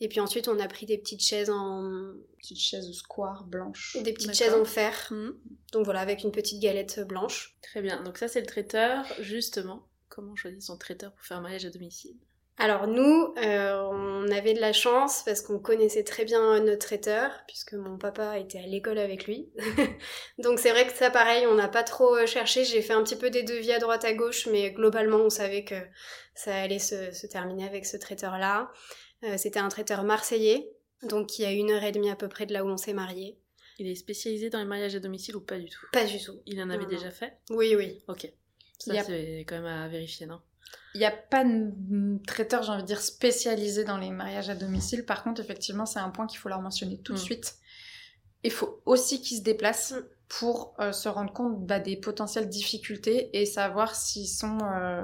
S4: Et puis ensuite, on a pris des petites chaises en
S3: Petite chaise square blanche.
S4: des petites chaises en fer.
S2: Hmm.
S4: Donc voilà, avec une petite galette blanche.
S2: Très bien. Donc ça, c'est le traiteur. Justement, comment choisir son traiteur pour faire un mariage à domicile?
S4: Alors nous, euh, on avait de la chance parce qu'on connaissait très bien notre traiteur, puisque mon papa était à l'école avec lui. Donc c'est vrai que ça, pareil, on n'a pas trop euh, cherché. J'ai fait un petit peu des devis à droite à gauche, mais globalement, on savait que ça allait se, se terminer avec ce traiteur-là. Euh, C'était un traiteur marseillais, donc qui a une heure et demie à peu près de là où on s'est mariés.
S2: Il est spécialisé dans les mariages à domicile ou pas du tout?
S4: Pas du tout.
S2: Il en avait
S4: Non,
S2: déjà fait?
S4: Oui, oui.
S2: Ok. Ça,
S3: Il y a-
S2: c'est quand même à vérifier, non?
S3: Il n'y a pas de traiteur, j'ai envie de dire, spécialisé dans les mariages à domicile. Par contre, effectivement, c'est un point qu'il faut leur mentionner tout de
S2: Mm.
S3: suite. Il faut aussi qu'ils se déplacent
S4: Mm.
S3: pour euh, se rendre compte bah, des potentielles difficultés et savoir s'ils sont euh,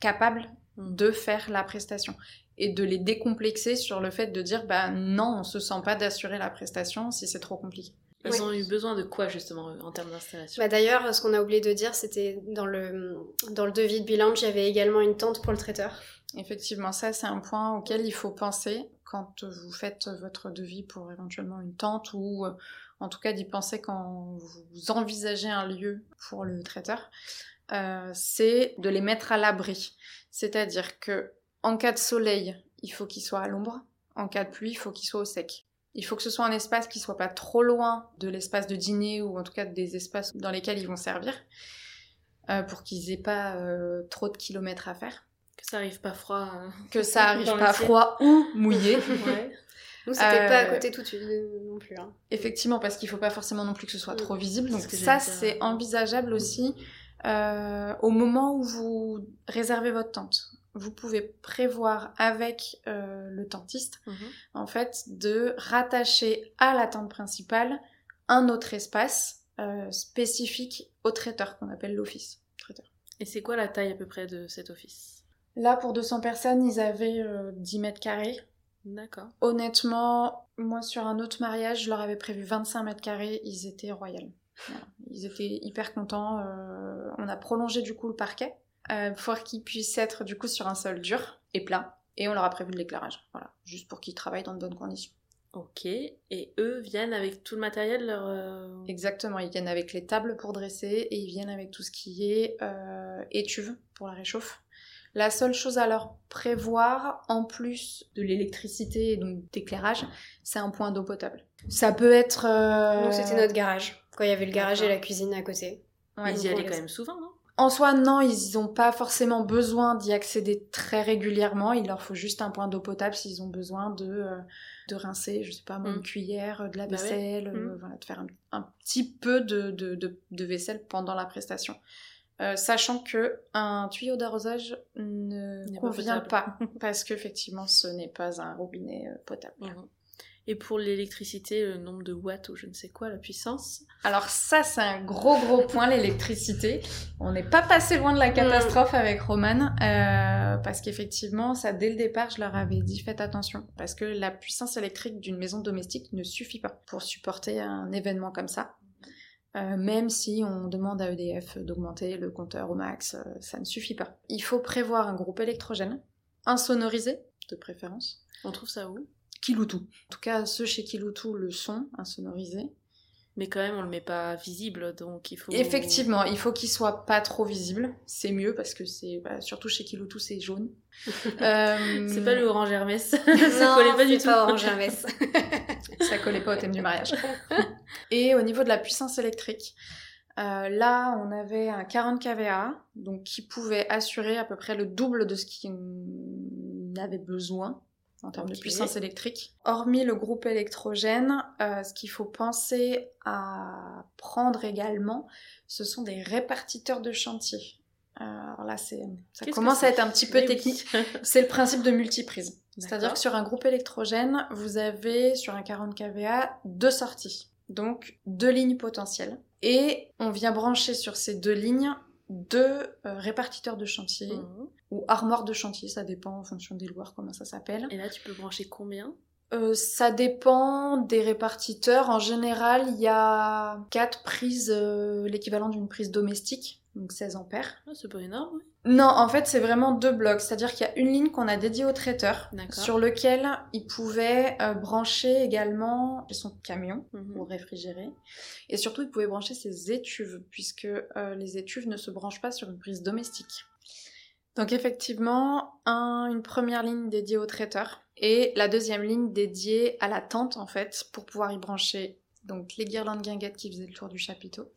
S3: capables
S2: Mm.
S3: de faire la prestation. Et de les décomplexer sur le fait de dire, bah non, on se sent pas d'assurer la prestation si c'est trop compliqué.
S2: Ils
S4: Ouais.
S2: ont eu besoin de quoi, justement, en termes d'installation?
S4: Bah d'ailleurs, ce qu'on a oublié de dire, c'était dans le, dans le devis de bilan, il y avait également une tente pour le traiteur.
S3: Effectivement, ça c'est un point auquel il faut penser quand vous faites votre devis pour éventuellement une tente ou euh, en tout cas d'y penser quand vous envisagez un lieu pour le traiteur. Euh, c'est de les mettre à l'abri. C'est-à-dire que en cas de soleil, il faut qu'il soit à l'ombre. En cas de pluie, il faut qu'il soit au sec. Il faut que ce soit un espace qui soit pas trop loin de l'espace de dîner ou en tout cas des espaces dans lesquels ils vont servir euh, pour qu'ils aient pas euh, trop de kilomètres à faire
S2: Que ça arrive pas froid. euh,
S3: que ça arrive pas froid ou mouillé.
S2: Ouais.
S4: Nous, c'était pas à
S3: Euh,
S4: côté tout de suite non plus. hein.
S3: Effectivement, parce qu'il faut pas forcément non plus que ce soit trop visible. Donc ça, c'est envisageable aussi euh, au moment où vous réservez votre tente. Vous pouvez prévoir avec euh, le tentiste,
S2: Mhm.
S3: en fait, de rattacher à la tente principale un autre espace euh, spécifique au traiteur qu'on appelle l'office. Traiteur.
S2: Et c'est quoi la taille à peu près de cet office?
S3: Là, pour 200 personnes, ils avaient euh, 10 mètres carrés.
S2: D'accord.
S3: Honnêtement, moi sur un autre mariage, je leur avais prévu 25 mètres carrés, ils étaient royaux. Voilà. Ils étaient hyper contents. euh, on a prolongé du coup le parquet euh, pour qu'il puisse être du coup sur un sol dur et plat. Et on leur a prévu de l'éclairage, voilà, juste pour qu'ils travaillent dans de bonnes conditions.
S2: Ok. Et eux viennent avec tout le matériel leur. euh,
S3: Exactement, ils viennent avec les tables pour dresser et ils viennent avec tout ce qui est euh, étuve pour la réchauffe. La seule chose à leur prévoir, en plus de l'électricité et donc d'éclairage, c'est un point d'eau potable. Ça peut être... euh,
S4: Nous, c'était notre garage. Quand il y avait le garage et la cuisine à côté.
S3: ouais,
S2: ils y allaient quand même souvent, non?
S3: En soi, non, ils n'ont pas forcément besoin d'y accéder très régulièrement. Il leur faut juste un point d'eau potable s'ils ont besoin de, euh, de rincer, je sais pas, moi,
S2: Mm.
S3: une cuillère, de la
S2: Bah ouais.
S3: vaisselle, euh,
S2: Mm.
S3: voilà, de faire un, un petit peu de, de, vaisselle pendant la prestation. Euh, sachant que un tuyau d'arrosage ne
S2: pas
S3: convient
S2: potable.
S3: pas, parce qu'effectivement, ce n'est pas un robinet euh, potable.
S2: Mhm. Et pour l'électricité, le nombre de watts ou je ne sais quoi, la puissance
S3: Alors ça, c'est un gros gros point, l'électricité. On n'est pas passé loin de la catastrophe avec Roman, euh, parce qu'effectivement, ça, dès le départ, je leur avais dit, faites attention, parce que la puissance électrique d'une maison domestique ne suffit pas pour supporter un événement comme ça. Euh, même si on demande à EDF d'augmenter le compteur au max, euh, ça ne suffit pas. Il faut prévoir un groupe électrogène, insonorisé, de préférence.
S2: On trouve ça où?
S3: Kiloutou. En tout cas, ceux chez Kiloutou le sont, insonorisés.
S2: Mais quand même, on le met pas visible, donc il faut.
S3: Effectivement, il faut qu'il soit pas trop visible. C'est mieux parce que c'est bah, surtout chez Kiloutou c'est jaune. Euh,
S2: C'est pas le orange Hermès. ça
S4: non,
S2: collait pas du
S4: c'est
S2: tout.
S4: pas Orange Hermès.
S3: ça collait pas au thème du mariage. Et au niveau de la puissance électrique, euh, là on avait un 40 kVA, donc qui pouvait assurer à peu près le double de ce qu'on avait besoin en termes de puissance électrique. Hormis le groupe électrogène, euh, ce qu'il faut penser à prendre également, ce sont des répartiteurs de chantier. Euh, alors là, ça commence à être un petit peu technique. C'est le principe de multiprise. C'est-à-dire que sur un groupe électrogène, vous avez sur un 40 kVA deux sorties. Donc deux lignes potentielles. Et on vient brancher sur ces deux lignes deux euh, répartiteurs de chantier
S2: Mhm.
S3: Ou armoires de chantier, ça dépend en fonction des loueurs comment ça s'appelle.
S2: Et là, tu peux brancher combien?
S3: Euh, ça dépend des répartiteurs. En général, il y a quatre prises, euh, l'équivalent d'une prise domestique, donc 16 ampères.
S2: Ah, C'est pas énorme.
S3: Non, en fait, c'est vraiment deux blocs. C'est-à-dire qu'il y a une ligne qu'on a dédiée au traiteur, sur lequel il pouvait euh, brancher également son camion pour réfrigérer. Et surtout, il pouvait brancher ses étuves, puisque les étuves ne se branchent pas sur une prise domestique. Donc effectivement, un- une première ligne dédiée au traiteur et la deuxième ligne dédiée à la tente en fait pour pouvoir y brancher donc les guirlandes guinguettes qui faisaient le tour du chapiteau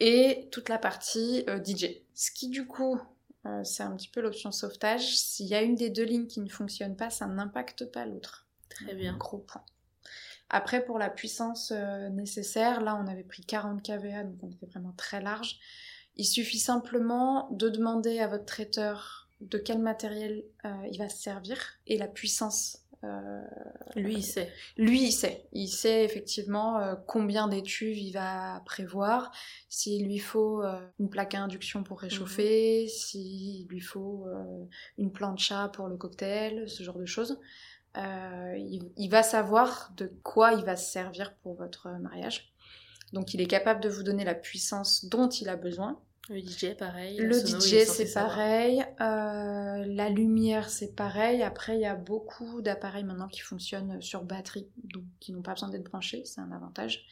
S3: et toute la partie euh, DJ. Ce qui du coup euh, c'est un petit peu l'option sauvetage. S'il y a une des deux lignes qui ne fonctionne pas, ça n'impacte pas l'autre.
S2: Très bien.
S3: Gros point. Après, pour la puissance euh, nécessaire, là, on avait pris 40 kVA, donc on était vraiment très large. Il suffit simplement de demander à votre traiteur de quel matériel euh, il va se servir et la puissance. euh,
S2: Lui, il sait.
S3: lui, il sait. Il sait effectivement euh, combien d'étuves il va prévoir, s'il lui faut une plaque à induction pour réchauffer, s'il lui faut une plancha pour le cocktail, ce genre de choses. Il, il va savoir de quoi il va se servir pour votre mariage. Donc il est capable de vous donner la puissance dont il a besoin.
S2: Le DJ, pareil.
S3: Le
S2: sono,
S3: DJ, c'est pareil. Euh, la lumière, c'est pareil. Après, il y a beaucoup d'appareils maintenant qui fonctionnent sur batterie, donc qui n'ont pas besoin d'être branchés. C'est un avantage.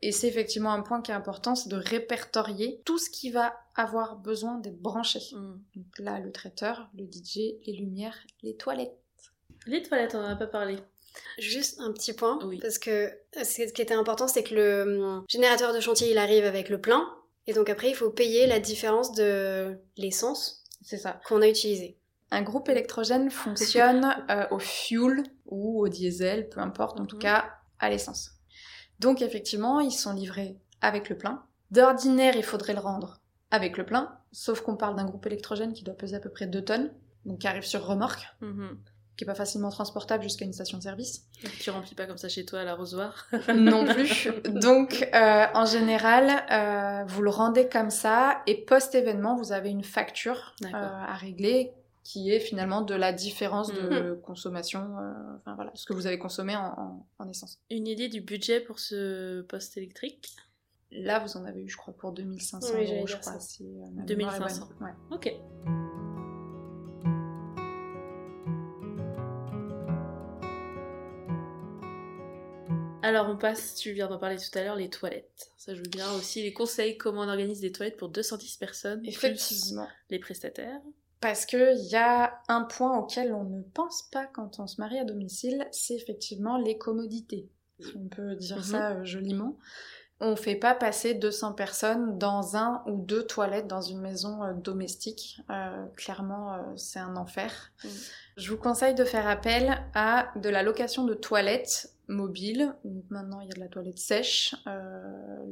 S3: Et c'est effectivement un point qui est important, c'est de répertorier tout ce qui va avoir besoin d'être branché.
S2: Mhm.
S3: Donc là, le traiteur, le DJ, les lumières, les toilettes.
S2: Les toilettes, on en a pas parlé.
S4: Juste un petit point,
S2: Oui.
S4: parce que ce qui était important, c'est que le hum, générateur de chantier, il arrive avec le plein, et donc après, il faut payer la différence de l'essence qu'on a utilisée.
S3: Un groupe électrogène fonctionne euh, au fuel ou au diesel, peu importe, en tout
S2: Mhm.
S3: cas à l'essence. Donc effectivement, ils sont livrés avec le plein. D'ordinaire, il faudrait le rendre avec le plein, sauf qu'on parle d'un groupe électrogène qui doit peser à peu près 2 tonnes, donc qui arrive sur remorque,
S2: Mhm.
S3: Qui est pas facilement transportable jusqu'à une station de service.
S2: Tu remplis pas comme ça chez toi à l'arrosoir.
S3: non plus. Donc, euh, en général, euh, vous le rendez comme ça, et post-événement, vous avez une facture euh, à régler qui est finalement de la différence de consommation, euh, enfin voilà, ce que vous avez consommé en, en- en essence.
S2: Une idée du budget pour ce poste électrique?
S3: Là, vous en avez eu, je crois, pour 2500
S4: Oui,
S3: euros, je crois. si, euh, ma mémoire est
S2: 2500.
S3: bonne. Ouais.
S2: Ok. Alors on passe, tu viens d'en parler tout à l'heure, les toilettes. Ça joue bien aussi les conseils, comment on organise des toilettes pour 210 personnes, plus
S3: Effectivement.
S2: les prestataires.
S3: Parce qu'il y a un point auquel on ne pense pas quand on se marie à domicile, c'est effectivement les commodités. Si on peut dire
S2: Mhm.
S3: ça euh, joliment. On fait pas passer 200 personnes dans un ou deux toilettes dans une maison euh, domestique. Euh, clairement, euh, c'est un enfer. Je vous conseille de faire appel à de la location de toilettes mobiles. Donc maintenant, il y a de la toilette sèche. Euh,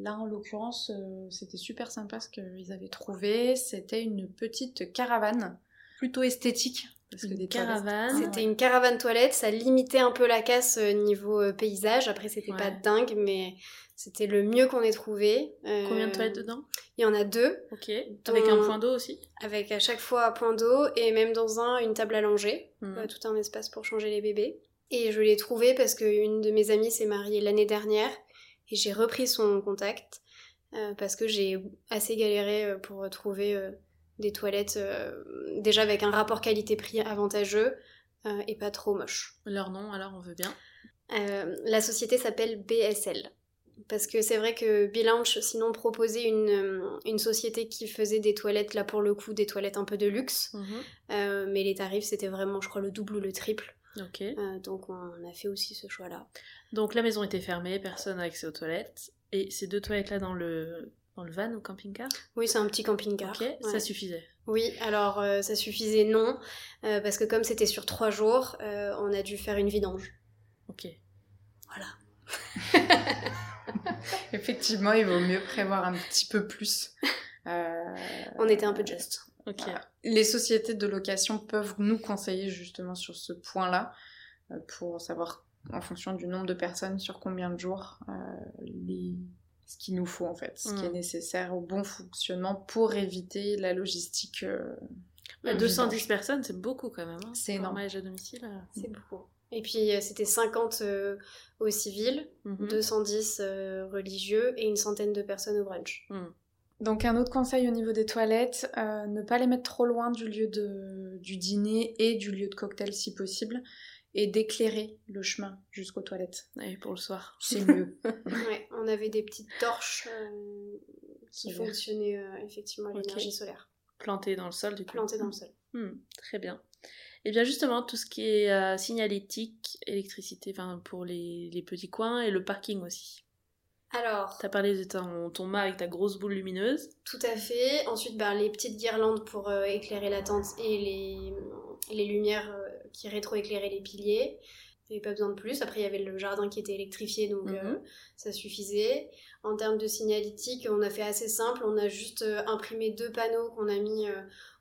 S3: là, en l'occurrence, euh, c'était super sympa ce qu'ils avaient trouvé. C'était une petite caravane, plutôt esthétique. Parce que
S2: Une
S3: des
S2: caravane.
S4: C'était une caravane toilette, ça limitait un peu la casse euh, niveau paysage. Après, c'était pas dingue, mais c'était le mieux qu'on ait trouvé. Euh,
S2: Combien de toilettes dedans?
S4: Il y en a deux,
S2: Ok. Avec un point d'eau aussi?
S4: avec à chaque fois un point d'eau et même dans un, une table à langer.
S2: Mhm.
S4: Euh, tout un espace pour changer les bébés. Et je l'ai trouvé parce qu'une de mes amies s'est mariée l'année dernière et j'ai repris son contact euh, parce que j'ai assez galéré euh, pour trouver euh, des toilettes euh, déjà avec un rapport qualité-prix avantageux et pas trop moche.
S2: Leur nom, alors on veut bien.
S4: La société s'appelle BSL. Parce que c'est vrai que Bilanche, sinon, proposait une, une société qui faisait des toilettes, là pour le coup, des toilettes un peu de luxe.
S2: Mhm.
S4: Mais les tarifs, c'était vraiment, je crois, le double ou le triple. Euh, donc on a fait aussi ce choix-là.
S2: Donc la maison était fermée, personne n'a accès aux toilettes. Et ces deux toilettes-là dans le, dans le van ou camping-car?
S4: Oui, c'est un petit camping-car.
S2: Ok,
S4: Ouais.
S2: ça suffisait.
S4: Oui, alors euh, ça suffisait non, euh, parce que comme c'était sur trois jours, euh, on a dû faire une vidange.
S2: Ok.
S3: Effectivement, il vaut mieux prévoir un petit peu plus. Euh,
S4: On était un peu juste.
S3: Voilà. Les sociétés de location peuvent nous conseiller justement sur ce point-là euh, pour savoir en fonction du nombre de personnes sur combien de jours euh, les... ce qu'il nous faut en fait, ce qui est nécessaire au bon fonctionnement pour éviter la logistique. euh,
S2: Bah. 210 personnes, c'est beaucoup quand même. hein,
S3: C'est énorme.
S2: à domicile. euh.
S4: C'est beaucoup. Et puis c'était 50 euh, au civil,
S2: Mhm.
S4: 210 euh, religieux et une centaine de personnes au brunch.
S3: Donc un autre conseil au niveau des toilettes, euh, ne pas les mettre trop loin du lieu de, du dîner et du lieu de cocktail si possible, et d'éclairer le chemin jusqu'aux toilettes.
S2: Ouais, pour le soir.
S3: C'est mieux.
S4: Ouais, on avait des petites torches euh, qui fonctionnaient euh, effectivement à l'énergie solaire,
S2: Planté dans le sol du coup.
S4: plantées dans le sol.
S2: Hmm, très bien. Et bien justement, tout ce qui est euh, signalétique, électricité, enfin pour les, les petits coins et le parking aussi.
S4: Alors,
S2: T'as parlé de ton, ton mât avec ta grosse boule lumineuse.
S4: tout à fait. Ensuite, ben, les petites guirlandes pour euh, éclairer la tente et les, les lumières euh, qui rétroéclairaient les piliers. Il n'y avait pas besoin de plus. Après, il y avait le jardin qui était électrifié, donc
S2: Mhm.
S4: euh, ça suffisait. En termes de signalétique, on a fait assez simple. On a juste imprimé deux panneaux qu'on a mis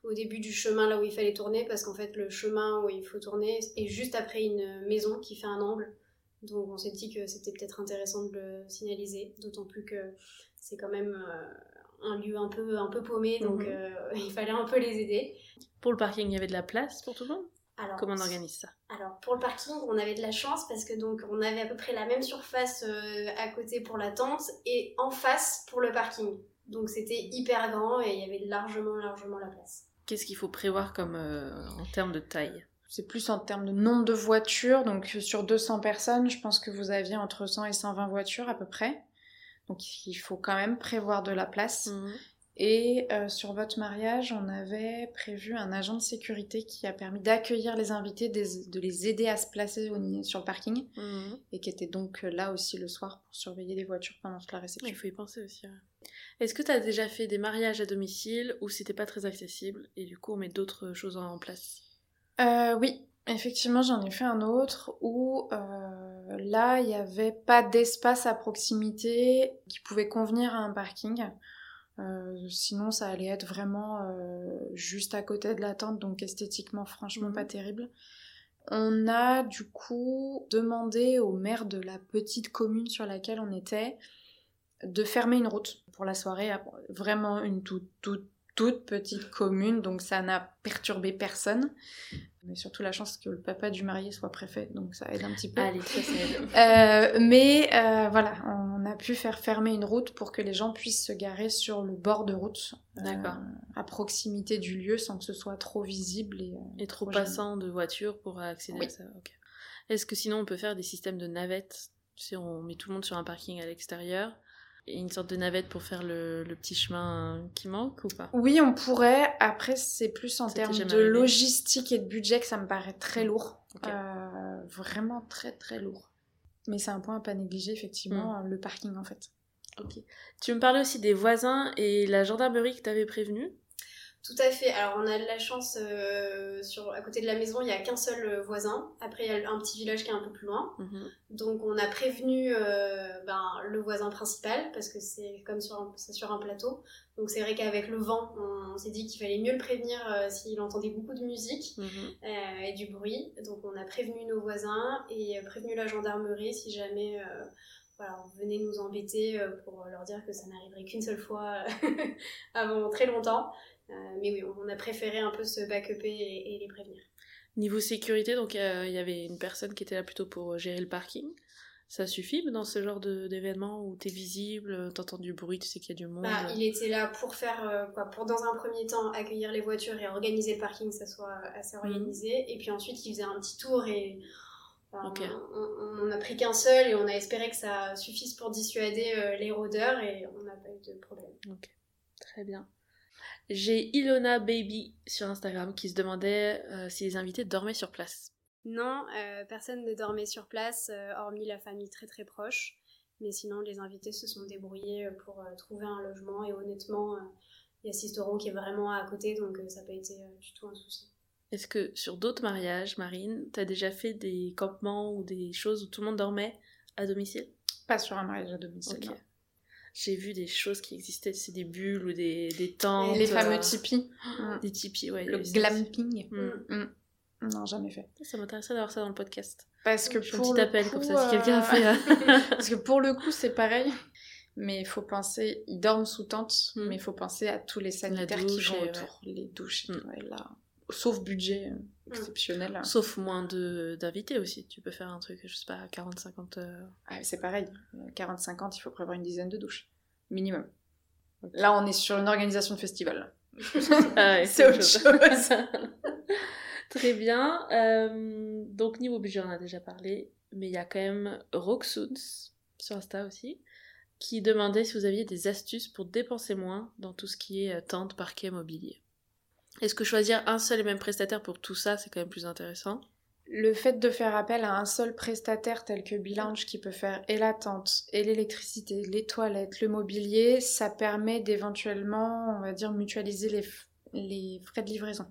S4: au début du chemin là où il fallait tourner, parce qu'en fait, le chemin où il faut tourner est juste après une maison qui fait un angle. Donc on s'est dit que c'était peut-être intéressant de le signaliser, d'autant plus que c'est quand même euh, un lieu un peu, un peu paumé, donc
S2: Mhm.
S4: euh, il fallait un peu les aider.
S2: Pour le parking, il y avait de la place pour tout le monde?
S4: Alors,
S2: Comment on organise ça?
S4: alors pour le parking, on avait de la chance parce que donc on avait à peu près la même surface euh, à côté pour la tente et en face pour le parking. Donc c'était hyper grand et il y avait largement largement la place.
S2: Qu'est-ce qu'il faut prévoir comme euh, en termes de taille?
S3: C'est plus en termes de nombre de voitures. Donc sur 200 personnes, je pense que vous aviez entre 100 et 120 voitures à peu près. Donc il faut quand même prévoir de la place.
S2: Mhm.
S3: Et euh, sur votre mariage, on avait prévu un agent de sécurité qui a permis d'accueillir les invités, des- de les aider à se placer au sur le parking,
S2: Mhm.
S3: et qui était donc euh, là aussi le soir pour surveiller les voitures pendant toute la réception.
S2: Il faut y penser aussi. ouais. Est-ce que tu as déjà fait des mariages à domicile où c'était pas très accessible et du coup on met d'autres choses en place?
S3: Euh, oui, effectivement, j'en ai fait un autre où euh, là, il n'y avait pas d'espace à proximité qui pouvait convenir à un parking. Euh, sinon, ça allait être vraiment juste à côté de la tente, donc esthétiquement, franchement,
S2: Mhm.
S3: pas terrible. On a du coup demandé au maire de la petite commune sur laquelle on était de fermer une route pour la soirée. Vraiment une toute, toute, toute petite commune, donc ça n'a perturbé personne. Mais surtout la chance que le papa du marié soit préfet, donc ça aide un petit peu.
S2: Allez,
S3: Euh, mais euh, voilà, on a pu faire fermer une route pour que les gens puissent se garer sur le bord de route, euh, à proximité du lieu, sans que ce soit trop visible et, euh,
S2: Et trop passant de voitures pour accéder
S3: Oui.
S2: à ça. Est-ce que sinon on peut faire des systèmes de navettes? Sais, on met tout le monde sur un parking à l'extérieur. Et une sorte de navette pour faire le, le petit chemin qui manque ou pas?
S3: Oui, on pourrait. Après, c'est plus en termes de
S2: arrivé
S3: logistique et de budget que ça me paraît très lourd. Euh, vraiment très très lourd. Mais c'est un point à pas négliger, effectivement,
S2: Mm.
S3: le parking en fait.
S2: Ok. Tu me parlais aussi des voisins et la gendarmerie que t'avais prévenu.
S4: Tout à fait. Alors, on a de la chance, euh, sur, à côté de la maison, il n'y a qu'un seul euh, voisin. Après, il y a un petit village qui est un peu plus loin. Donc, on a prévenu euh, ben, le voisin principal, parce que c'est comme sur un, c'est sur un plateau. Donc, c'est vrai qu'avec le vent, on, s'est dit qu'il fallait mieux le prévenir euh, s'il entendait beaucoup de musique
S2: Mhm.
S4: et du bruit. Donc, on a prévenu nos voisins et prévenu la gendarmerie si jamais. voilà, on venait nous embêter pour leur dire que ça n'arriverait qu'une seule fois avant très longtemps. Euh, mais oui, on a préféré un peu se backuper et, et les prévenir.
S2: Niveau sécurité, donc euh, il y avait une personne qui était là plutôt pour gérer le parking. Ça suffit dans ce genre d'événement où t'es visible, t'entends du bruit, tu sais qu'il y a du monde.
S4: Bah, il était là pour faire, euh, quoi, pour dans un premier temps accueillir les voitures et organiser le parking, que ça soit assez organisé. Et puis ensuite, il faisait un petit tour et enfin, on, on a pris qu'un seul et on a espéré que ça suffise pour dissuader euh, les rôdeurs et on n'a pas eu de problème.
S2: Ok, très bien. J'ai Ilona Baby sur Instagram qui se demandait euh, si les invités dormaient sur place.
S4: Non, euh, personne ne dormait sur place, euh, hormis la famille très très proche. Mais sinon, les invités se sont débrouillés pour euh, trouver un logement et honnêtement, euh, il y a Sisteron qui est vraiment à côté, donc euh, ça n'a pas été euh, du tout un souci.
S2: Est-ce que sur d'autres mariages, Marine, t'as déjà fait des campements ou des choses où tout le monde dormait à domicile?
S3: Pas sur un mariage à domicile.
S2: J'ai vu des choses qui existaient, c'est des bulles ou des, des tentes.
S3: Les fameux
S2: euh,
S3: tipis.
S2: Des tipis, ouais.
S3: Le glamping.
S2: aussi. Mm.
S3: Non, jamais fait.
S2: Ça m'intéresserait d'avoir ça dans le podcast.
S3: Parce que
S2: Je fais un
S3: pour
S2: petit
S3: le
S2: appel
S3: coup,
S2: comme ça, si quelqu'un a
S3: euh,
S2: fait. euh,
S3: Parce que pour le coup, c'est pareil. Mais il faut penser, ils dorment sous tente,
S2: Mm.
S3: mais il faut penser à tous les sanitaires qui vont autour. Les douches ouais, là. Sauf budget euh, exceptionnel.
S2: Sauf moins de- d'invités aussi. Tu peux faire un truc, je sais pas, 40-50 heures.
S3: Ah, c'est pareil. 40-50, il faut prévoir une dizaine de douches. Minimum. Là, on est sur une organisation de festival.
S2: Ah ouais,
S3: C'est autre chose.
S2: Très bien. Euh, donc niveau budget, on en a déjà parlé. Mais il y a quand même Roxoons sur Insta aussi qui demandait si vous aviez des astuces pour dépenser moins dans tout ce qui est euh, tente, parquet, mobilier. Est-ce que choisir un seul et même prestataire pour tout ça, c'est quand même plus intéressant?
S3: Le fait de faire appel à un seul prestataire tel que Bilange qui peut faire et la tente, et l'électricité, les toilettes, le mobilier, ça permet d'éventuellement, on va dire, mutualiser les, frais de livraison.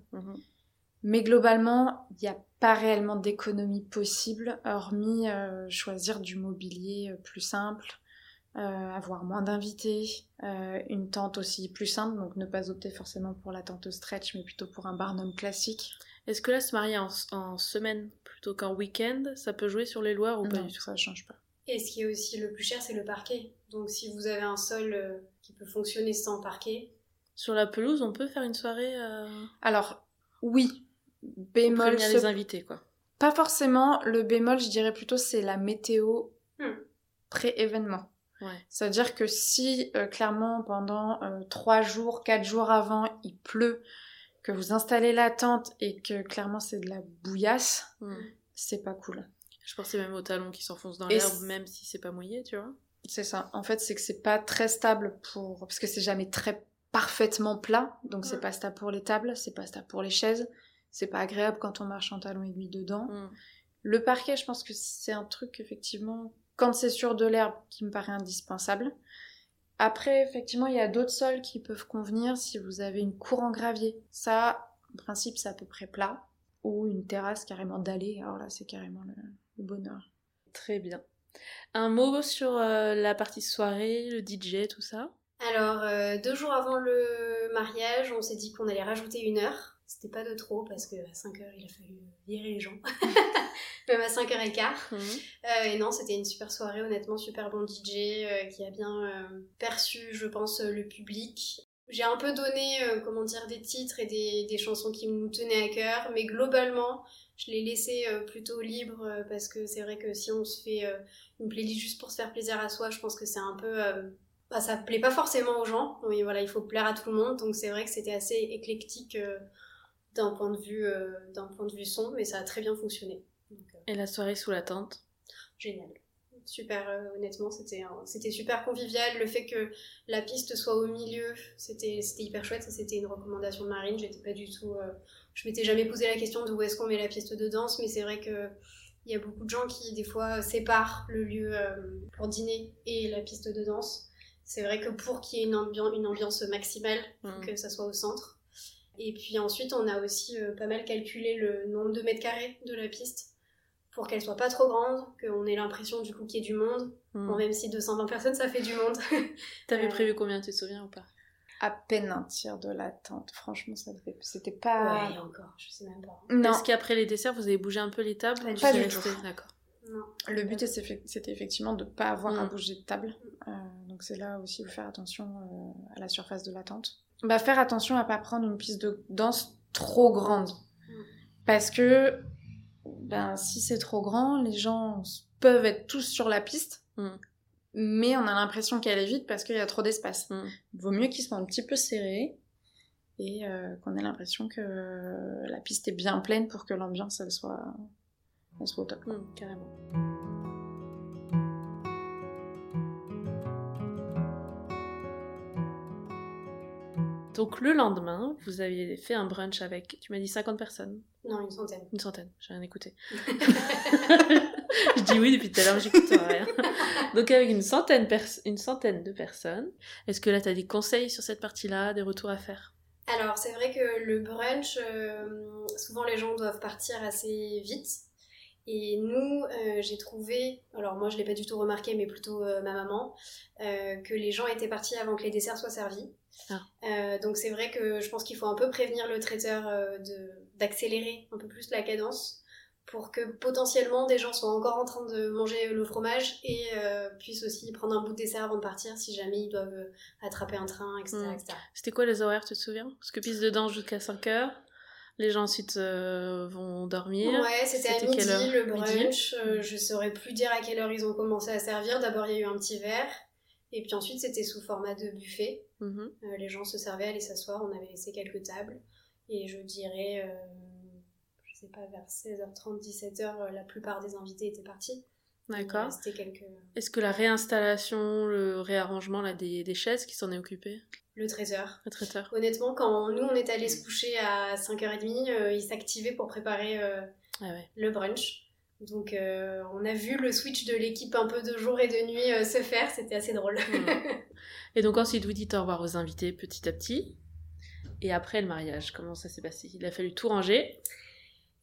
S3: Mais globalement, il n'y a pas réellement d'économie possible, hormis euh, choisir du mobilier euh, plus simple, euh, avoir moins d'invités, euh, une tente aussi plus simple, donc ne pas opter forcément pour la tente stretch, mais plutôt pour un barnum classique.
S2: Est-ce que là, se marier en, en semaine plutôt qu'en week-end, ça peut jouer sur les loueurs ou pas
S3: non,
S2: du tout?
S3: ça change pas.
S4: Et ce qui est aussi le plus cher, c'est le parquet. Donc si vous avez un sol euh, qui peut fonctionner sans parquet,
S2: Sur la pelouse, on peut faire une soirée euh,
S3: Alors, oui, bémol, ce-
S2: les invités, quoi.
S3: pas forcément. Le bémol, je dirais plutôt, c'est la météo
S4: Hmm.
S3: pré-événement.
S2: Ouais.
S3: C'est-à-dire que si euh, clairement pendant euh, trois jours, quatre jours avant, il pleut, que vous installez la tente et que clairement c'est de la bouillasse,
S2: Hmm.
S3: c'est pas cool.
S2: Je pensais même aux talons qui s'enfoncent dans l'herbe, même si c'est pas mouillé, tu vois.
S3: C'est ça. En fait, c'est que c'est pas très stable pour parce que c'est jamais très parfaitement plat, donc c'est pas stable pour les tables, c'est pas stable pour les chaises, c'est pas agréable quand on marche en talons aiguilles dedans.
S2: Hmm.
S3: Le parquet, je pense que c'est un truc effectivement quand c'est sur de l'herbe qui me paraît indispensable. Après, effectivement, il y a d'autres sols qui peuvent convenir si vous avez une cour en gravier. Ça, en principe, c'est à peu près plat. Ou une terrasse carrément dallée. Alors là, c'est carrément le, le bonheur.
S2: Très bien. Un mot sur euh, la partie soirée, le DJ, tout ça?
S4: Alors, euh, deux jours avant le mariage, on s'est dit qu'on allait rajouter une heure. C'était pas de trop parce que à 5 heures, il a fallu virer les gens. Même à 5h15. Euh, et non, c'était une super soirée, honnêtement, super bon DJ euh, qui a bien euh, perçu, je pense, le public. J'ai un peu donné, comment dire, des titres et des, des chansons qui nous tenaient à cœur, mais globalement, je l'ai laissé plutôt libre parce que c'est vrai que si on se fait une playlist juste pour se faire plaisir à soi, je pense que c'est un peu. bah, ça plaît pas forcément aux gens, mais voilà, il faut plaire à tout le monde, donc c'est vrai que c'était assez éclectique d'un point, de vue, euh, d'un point de vue son, mais ça a très bien fonctionné. Donc, euh,
S2: Et la soirée sous la tente?
S4: Génial. super, euh, honnêtement, c'était c'était super convivial. Le fait que la piste soit au milieu, c'était c'était hyper chouette. Ça, C'était une recommandation de Marine. J'étais pas du tout. euh, je m'étais jamais posé la question de où est-ce qu'on met la piste de danse, mais c'est vrai que il y a beaucoup de gens qui, des fois, séparent le lieu pour dîner et la piste de danse. C'est vrai que pour qu'il y ait une, ambiance une ambiance maximale, faut
S2: Mm.
S4: que ça soit au centre. Et puis ensuite, on a aussi euh, pas mal calculé le nombre de mètres carrés de la piste pour qu'elle soit pas trop grande, qu'on ait l'impression du coup qu'il y ait du monde.
S2: Hmm.
S4: Bon, même si 220 personnes, ça fait du monde.
S2: T'avais
S4: euh,
S2: prévu combien, tu te souviens ou pas?
S3: À peine un tiers de la tente. Franchement, ça devait. C'était pas.
S4: Ouais, encore, je sais même pas.
S3: Non.
S2: Est-ce qu'après les desserts, vous avez bougé un peu les tables
S4: Pas
S2: ou
S4: du
S3: tout.
S2: D'accord.
S4: Non.
S3: Le but c'était effectivement de ne pas avoir à
S2: Mm.
S3: bouger de table. Euh, donc c'est là aussi où faire attention euh, à la surface de la tente. Bah, faire attention à pas prendre une piste de danse trop grande.
S4: Mm.
S3: Parce que ben, si c'est trop grand, les gens peuvent être tous sur la piste.
S2: Mm.
S3: Mais on a l'impression qu'elle est vide parce qu'il y a trop d'espace.
S2: Mm.
S3: Vaut mieux qu'ils soient un petit peu serrés et euh, qu'on ait l'impression que la piste est bien pleine pour que l'ambiance elle soit, elle soit au top.
S2: Hmm, carrément. Donc le lendemain, vous aviez fait un brunch avec, tu m'as dit 50 personnes,
S4: Non, une centaine.
S2: une centaine, j'ai rien écouté. je dis oui depuis tout à l'heure, j'écoute rien. Donc avec une centaine, pers- une centaine de personnes, est-ce que là tu as des conseils sur cette partie-là, des retours à faire?
S4: Alors, c'est vrai que le brunch, euh, souvent les gens doivent partir assez vite. Et nous, euh, j'ai trouvé, alors moi je l'ai pas du tout remarqué, mais plutôt euh, ma maman, que les gens étaient partis avant que les desserts soient servis.
S2: Ah.
S4: Euh, donc c'est vrai que je pense qu'il faut un peu prévenir le traiteur euh, d'accélérer un peu plus la cadence pour que potentiellement des gens soient encore en train de manger le fromage et euh, puissent aussi prendre un bout de dessert avant de partir si jamais ils doivent attraper un train, etc.
S2: Mm.
S4: etc.
S2: C'était quoi les horaires, tu te souviens? Parce que piste de danse jusqu'à 5 heures, les gens ensuite euh, vont dormir.
S4: Ouais, c'était à midi,
S2: quelle heure?
S4: le brunch. Euh, je saurais plus dire à quelle heure ils ont commencé à servir. D'abord, il y a eu un petit verre. Et puis ensuite, c'était sous format de buffet.
S2: Mhm.
S4: Euh, les gens se servaient, allaient s'asseoir. On avait laissé quelques tables. Et je dirais, euh, je sais pas, vers 16h30, 17h, la plupart des invités étaient partis.
S2: D'accord.
S4: quelques...
S2: Est-ce que la réinstallation, le réarrangement là, des, des chaises, qui s'en est occupé?
S4: Le traiteur.
S2: Le traiteur
S4: Honnêtement, quand nous, on est allés se coucher à 5h30, euh, il s'activait pour préparer euh,
S2: Ah ouais.
S4: le brunch. Donc euh, on a vu le switch de l'équipe un peu de jour et de nuit euh, se faire, c'était assez drôle.
S2: Mm. Et donc ensuite, vous dites au revoir aux invités petit à petit. Et après le mariage, comment ça s'est passé? Il a fallu tout ranger?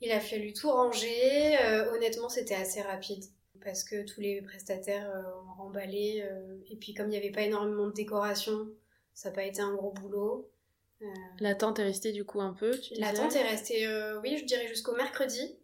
S4: Il a fallu tout ranger, euh, honnêtement c'était assez rapide parce que tous les prestataires euh, ont remballé euh, et puis comme il n'y avait pas énormément de décoration, ça n'a pas été un gros boulot. Euh,
S2: La tente est restée du coup un peu, tu
S4: la
S2: disais?
S4: tente est restée, oui je dirais jusqu'au mercredi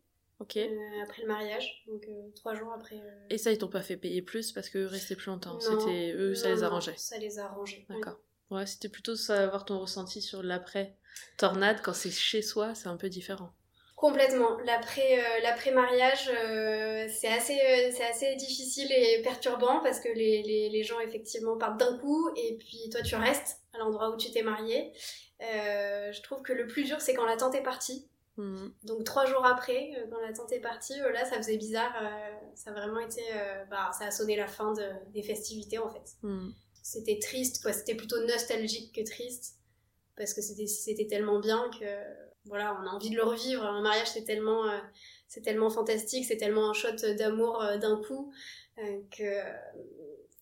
S4: Euh, après le mariage, donc euh, trois jours après. euh,
S2: Et ça, ils t'ont pas fait payer plus parce que rester plus longtemps. C'était eux, ça les
S4: non,
S2: arrangeait.
S4: Ça les a arrangés. oui.
S2: D'accord. Ouais, c'était plutôt savoir ton ressenti sur l'après tornade quand c'est chez soi, c'est un peu différent.
S4: Complètement. L'après, l'après-mariage, euh, c'est assez, c'est assez difficile et perturbant parce que les, les, les gens effectivement partent d'un coup et puis toi tu restes à l'endroit où tu t'es marié. Je trouve que le plus dur c'est quand la tante est partie.
S2: Mm.
S4: Donc trois jours après, euh, quand la tante est partie, euh, là ça faisait bizarre. euh, ça a vraiment été, euh, bah, ça a sonné la fin de- des festivités en fait.
S2: Mm.
S4: C'était triste, quoi. C'était plutôt nostalgique que triste parce que c'était tellement bien que voilà, on a envie de le revivre. Un mariage, c'est tellement, c'est tellement fantastique, c'est tellement un shot d'amour d'un coup que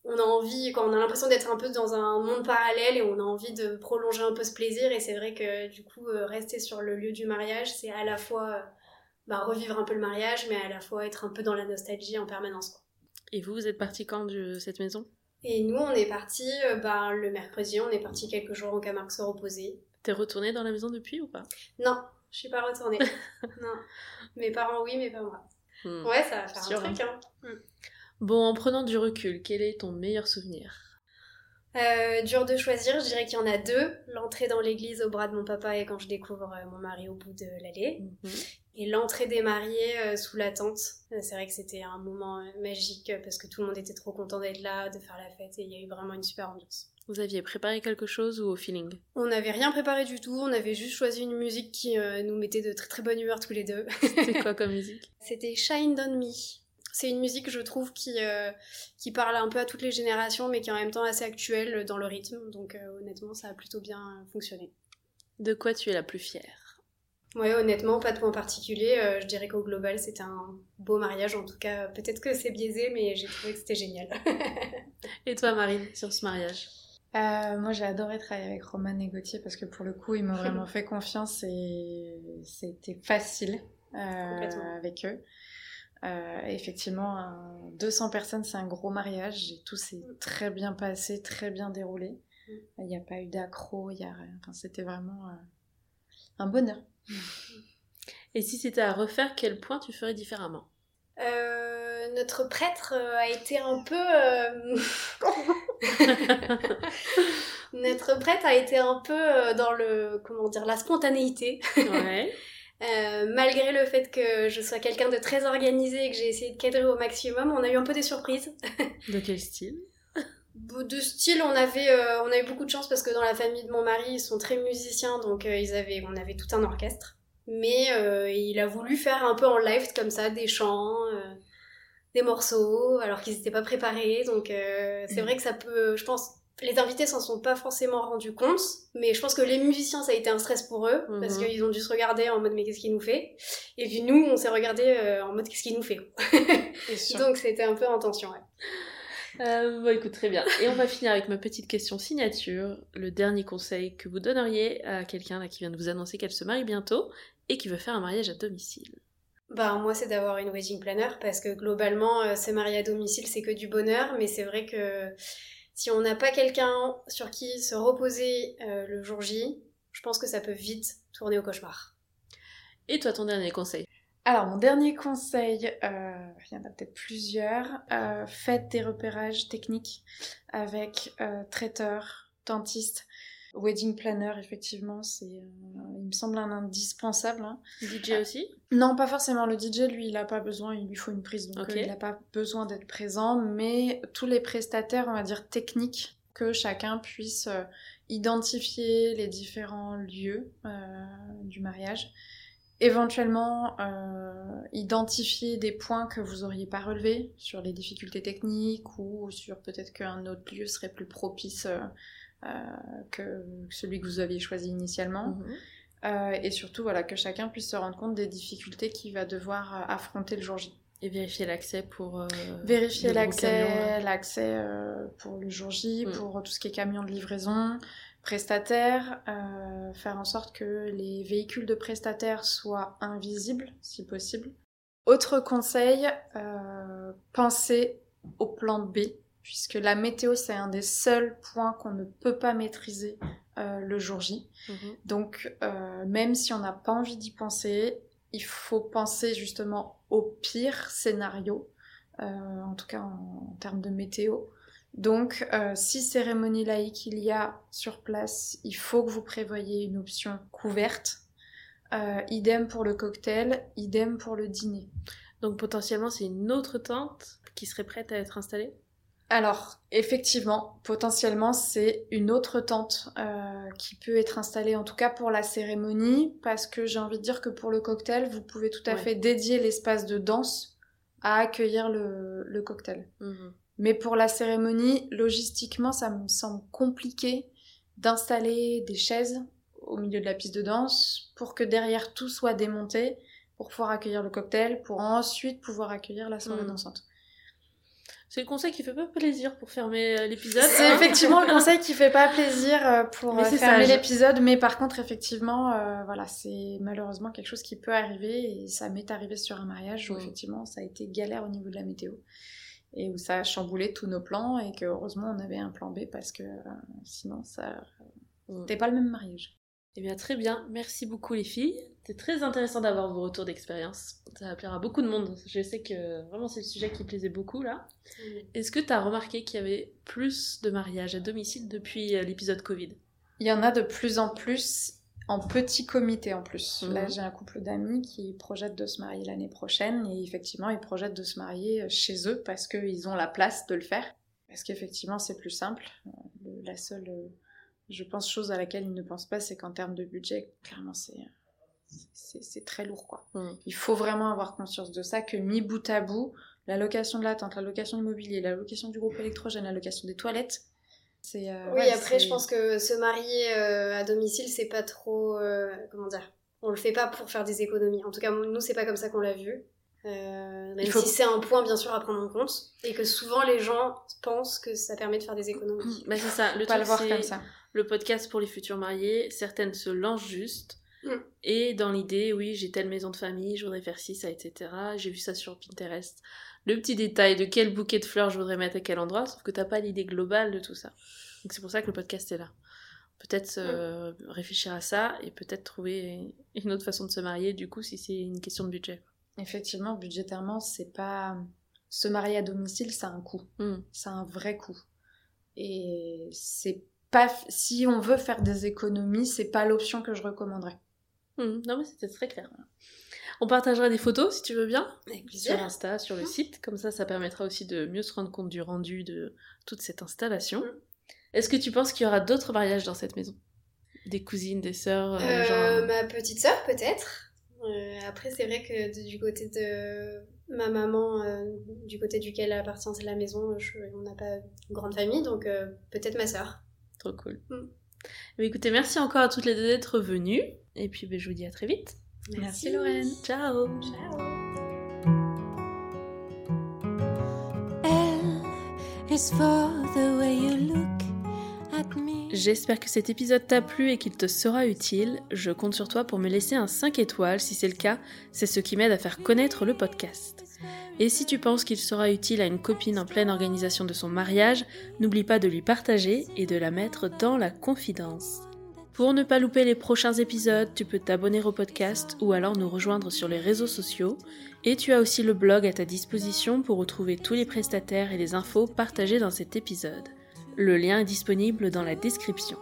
S4: on a envie, quand on a l'impression d'être un peu dans un monde parallèle et on a envie de prolonger un peu ce plaisir. Et c'est vrai que du coup, euh, rester sur le lieu du mariage, c'est à la fois euh, bah, revivre un peu le mariage, mais à la fois être un peu dans la nostalgie en permanence. Quoi.
S2: Et vous, vous êtes parti quand de cette maison?
S4: Et nous, on est parti bah, le mercredi, on est parti quelques jours en Camargue se reposer.
S2: T'es retourné dans la maison depuis ou pas?
S4: Non, je suis pas retournée. non. Mes parents, oui, mais pas moi. Ouais, ça va faire
S2: Sûr,
S4: un truc, hein.
S2: Bon, en prenant du recul, quel est ton meilleur souvenir?
S4: Euh, dur de choisir, je dirais qu'il y en a deux. L'entrée dans l'église au bras de mon papa et quand je découvre euh, mon mari au bout de l'allée.
S2: Mhm.
S4: Et l'entrée des mariés euh, sous la tente. Euh, C'est vrai que c'était un moment magique parce que tout le monde était trop content d'être là, de faire la fête et il y a eu vraiment une super ambiance.
S2: Vous aviez préparé quelque chose ou au feeling?
S4: On n'avait rien préparé du tout, on avait juste choisi une musique qui euh, nous mettait de très très bonne humeur tous les deux.
S2: C'était quoi comme musique?
S4: C'était Shine On Me. C'est une musique, je trouve, qui, qui parle un peu à toutes les générations, mais qui est en même temps assez actuelle dans le rythme. Donc honnêtement, ça a plutôt bien fonctionné.
S2: De quoi tu es la plus fière?
S4: Ouais, honnêtement, pas de point particulier. je dirais qu'au global, c'était un beau mariage. En tout cas, peut-être que c'est biaisé, mais j'ai trouvé que c'était génial.
S2: Et toi, Marine, sur ce mariage?
S3: Euh, moi, j'ai adoré travailler avec Roman et Gauthier parce que pour le coup, ils m'ont vraiment fait confiance et c'était facile euh, avec eux. Euh, effectivement, 200 personnes, c'est un gros mariage et tout s'est très bien passé, très bien déroulé. Mm. Il n'y a pas eu d'accro, il y a Enfin, c'était vraiment un bonheur.
S2: Et si c'était à refaire, quel point tu ferais différemment?
S4: Notre prêtre a été un peu Notre prêtre a été un peu euh, dans le, comment dire, la spontanéité. Euh, malgré le fait que je sois quelqu'un de très organisé et que j'ai essayé de cadrer au maximum, on a eu un peu des surprises.
S2: de quel style?
S4: De style, on avait, euh, on avait beaucoup de chance parce que dans la famille de mon mari, ils sont très musiciens, donc ils avaient, on avait tout un orchestre. Mais il a voulu faire un peu en live comme ça, des chants, des morceaux, alors qu'ils n'étaient pas préparés. Donc c'est mm. vrai que ça peut, je pense, les invités s'en sont pas forcément rendus compte, mais je pense que les musiciens, ça a été un stress pour eux, parce mhm. qu'ils ont dû se regarder en mode mais qu'est-ce qu'il nous fait? Et puis nous, on s'est regardé euh, en mode qu'est-ce qu'il nous fait? Donc c'était un peu en tension, ouais.
S2: Euh, bon, écoute, très bien. Et on va finir avec ma petite question signature. Le dernier conseil que vous donneriez à quelqu'un qui vient de vous annoncer qu'elle se marie bientôt et qui veut faire un mariage à domicile
S4: bah, moi, c'est d'avoir une wedding planner parce que globalement, euh, se marier à domicile, c'est que du bonheur, mais c'est vrai que si on n'a pas quelqu'un sur qui se reposer euh, le jour J, je pense que ça peut vite tourner au cauchemar.
S2: Et toi, ton dernier conseil?
S3: Alors, mon dernier conseil, euh, il y en a peut-être plusieurs. Euh, faites des repérages techniques avec traiteurs, dentistes. Wedding planner, effectivement, c'est, euh, il me semble un indispensable. Hein.
S2: DJ aussi?
S3: Non, pas forcément. Le DJ, lui, il n'a pas besoin, il lui faut une prise, donc euh, il n'a pas besoin d'être présent. Mais tous les prestataires, on va dire techniques, que chacun puisse euh, identifier les différents lieux du mariage. Éventuellement, identifier des points que vous auriez pas relevés sur les difficultés techniques ou sur peut-être qu'un autre lieu serait plus propice euh, que celui que vous aviez choisi initialement. Mhm. Euh, et surtout, voilà, que chacun puisse se rendre compte des difficultés qu'il va devoir euh, affronter le jour J.
S2: Et vérifier l'accès pour...
S3: vérifier l'accès, l'accès pour le jour J, mm. pour tout ce qui est camion de livraison, prestataire, faire en sorte que les véhicules de prestataires soient invisibles, si possible. Autre conseil, pensez au plan B puisque la météo, c'est un des seuls points qu'on ne peut pas maîtriser euh, le jour J. Mhm. Donc, euh, même si on n'a pas envie d'y penser, il faut penser justement au pire scénario, euh, en tout cas en, termes de météo. Donc, si cérémonie laïque il y a sur place, il faut que vous prévoyez une option couverte. idem pour le cocktail, idem pour le dîner.
S2: Donc potentiellement, c'est une autre tente qui serait prête à être installée?
S3: Alors, effectivement, potentiellement, c'est une autre tente euh, qui peut être installée, en tout cas pour la cérémonie, parce que j'ai envie de dire que pour le cocktail, vous pouvez tout à fait dédier l'espace de danse à accueillir le, cocktail. Mhm. Mais pour la cérémonie, logistiquement, ça me semble compliqué d'installer des chaises au milieu de la piste de danse pour que derrière tout soit démonté pour pouvoir accueillir le cocktail, pour ensuite pouvoir accueillir la soirée mhm. dansante.
S2: C'est le conseil qui fait pas plaisir pour fermer euh, l'épisode.
S3: C'est hein. effectivement le conseil qui fait pas plaisir euh, pour euh, fermer l'épisode, mais par contre, effectivement, voilà, c'est malheureusement quelque chose qui peut arriver et ça m'est arrivé sur un mariage où mm. effectivement ça a été galère au niveau de la météo et où ça a chamboulé tous nos plans et que heureusement on avait un plan B parce que sinon ça n'était mm. pas le même mariage.
S2: Eh bien, très bien. Merci beaucoup, les filles. C'est très intéressant d'avoir vos retours d'expérience. Ça va plaire à beaucoup de monde. Je sais que vraiment, c'est le sujet qui plaisait beaucoup, là. Est-ce que tu as remarqué qu'il y avait plus de mariages à domicile depuis euh, l'épisode Covid?
S3: Il y en a de plus en plus en petit comité en plus. Là, mhm. j'ai un couple d'amis qui projettent de se marier l'année prochaine et effectivement, ils projettent de se marier euh, chez eux parce qu'ils ont la place de le faire. Parce qu'effectivement, c'est plus simple. Euh, la seule je pense, chose à laquelle ils ne pensent pas, c'est qu'en termes de budget, clairement, c'est c'est très lourd quoi. Il faut vraiment avoir conscience de ça, que mis bout à bout, la location de la tente, la location immobilier, la location du groupe électrogène, la location des toilettes. C'est, euh,
S4: Oui,
S3: ouais,
S4: après, je pense que se marier euh, à domicile, c'est pas trop. euh, comment dire On le fait pas pour faire des économies. En tout cas, nous, c'est pas comme ça qu'on l'a vu. Euh, même
S2: faut-
S4: si c'est un point, bien sûr, à prendre en compte. Et que souvent, les gens pensent que ça permet de faire des économies.
S2: Bah, c'est ça, le truc,
S3: voir
S2: c'est
S3: comme ça.
S2: Le podcast pour les futurs mariés, certaines se lancent juste.
S4: Mm.
S2: Et dans l'idée, oui, j'ai telle maison de famille, je voudrais faire ci, ça, etc. J'ai vu ça sur Pinterest. Le petit détail de quel bouquet de fleurs je voudrais mettre à quel endroit, sauf que t'as pas l'idée globale de tout ça. Donc c'est pour ça que le podcast est là. Peut-être euh, réfléchir à ça et peut-être trouver une autre façon de se marier, du coup, si c'est une question de budget.
S3: Effectivement, budgétairement, c'est pas. Se marier à domicile, ça a un coût.
S2: Mm.
S3: C'est un vrai coût. Et c'est pas. Si on veut faire des économies, c'est pas l'option que je recommanderais.
S2: Mm. Non, mais c'était très clair. On partagera des photos si tu veux bien. Sur Insta, sur le site. Comme ça, ça permettra aussi de mieux se rendre compte du rendu de toute cette installation.
S4: Mm.
S2: Est-ce que tu penses qu'il y aura d'autres mariages dans cette maison? Des cousines, des sœurs euh,
S4: Euh,
S2: genre...
S4: Ma petite sœur, peut-être. Euh, après, c'est vrai que de- du côté de ma maman, euh, du côté duquel appartient la maison, je- on n'a pas une grande famille, donc peut-être ma sœur.
S2: Trop cool.
S4: Mm.
S2: Mais écoutez, merci encore à toutes les deux d'être venues. Et puis, ben, je vous dis à très vite.
S3: Merci, Lorraine.
S2: Ciao
S1: me.
S2: J'espère que cet épisode t'a plu et qu'il te sera utile. Je compte sur toi pour me laisser un 5 étoiles. Si c'est le cas, c'est ce qui m'aide à faire connaître le podcast. Et si tu penses qu'il sera utile à une copine en pleine organisation de son mariage, n'oublie pas de lui partager et de la mettre dans la confidence. Pour ne pas louper les prochains épisodes, tu peux t'abonner au podcast ou alors nous rejoindre sur les réseaux sociaux. Et tu as aussi le blog à ta disposition pour retrouver tous les prestataires et les infos partagées dans cet épisode. Le lien est disponible dans la description.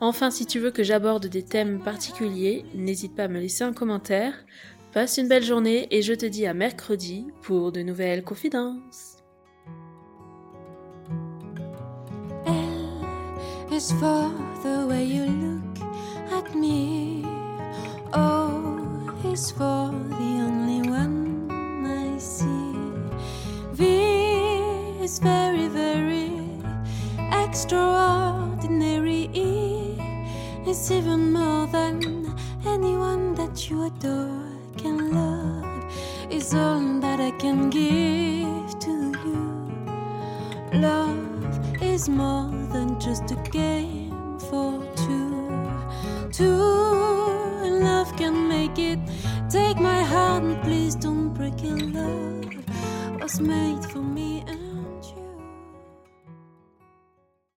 S2: Enfin, si tu veux que j'aborde des thèmes particuliers, n'hésite pas à me laisser un commentaire. Passe une belle journée et je te dis à mercredi pour de nouvelles confidences.
S1: L is for the way you look at me. O is for the only one I see. V is very, very extraordinary. E even more than anyone that you adore can love. Is all that I can give to you. Love is more than just a game for two. Two, love can make it. Take my heart and please don't break it. Love was made for me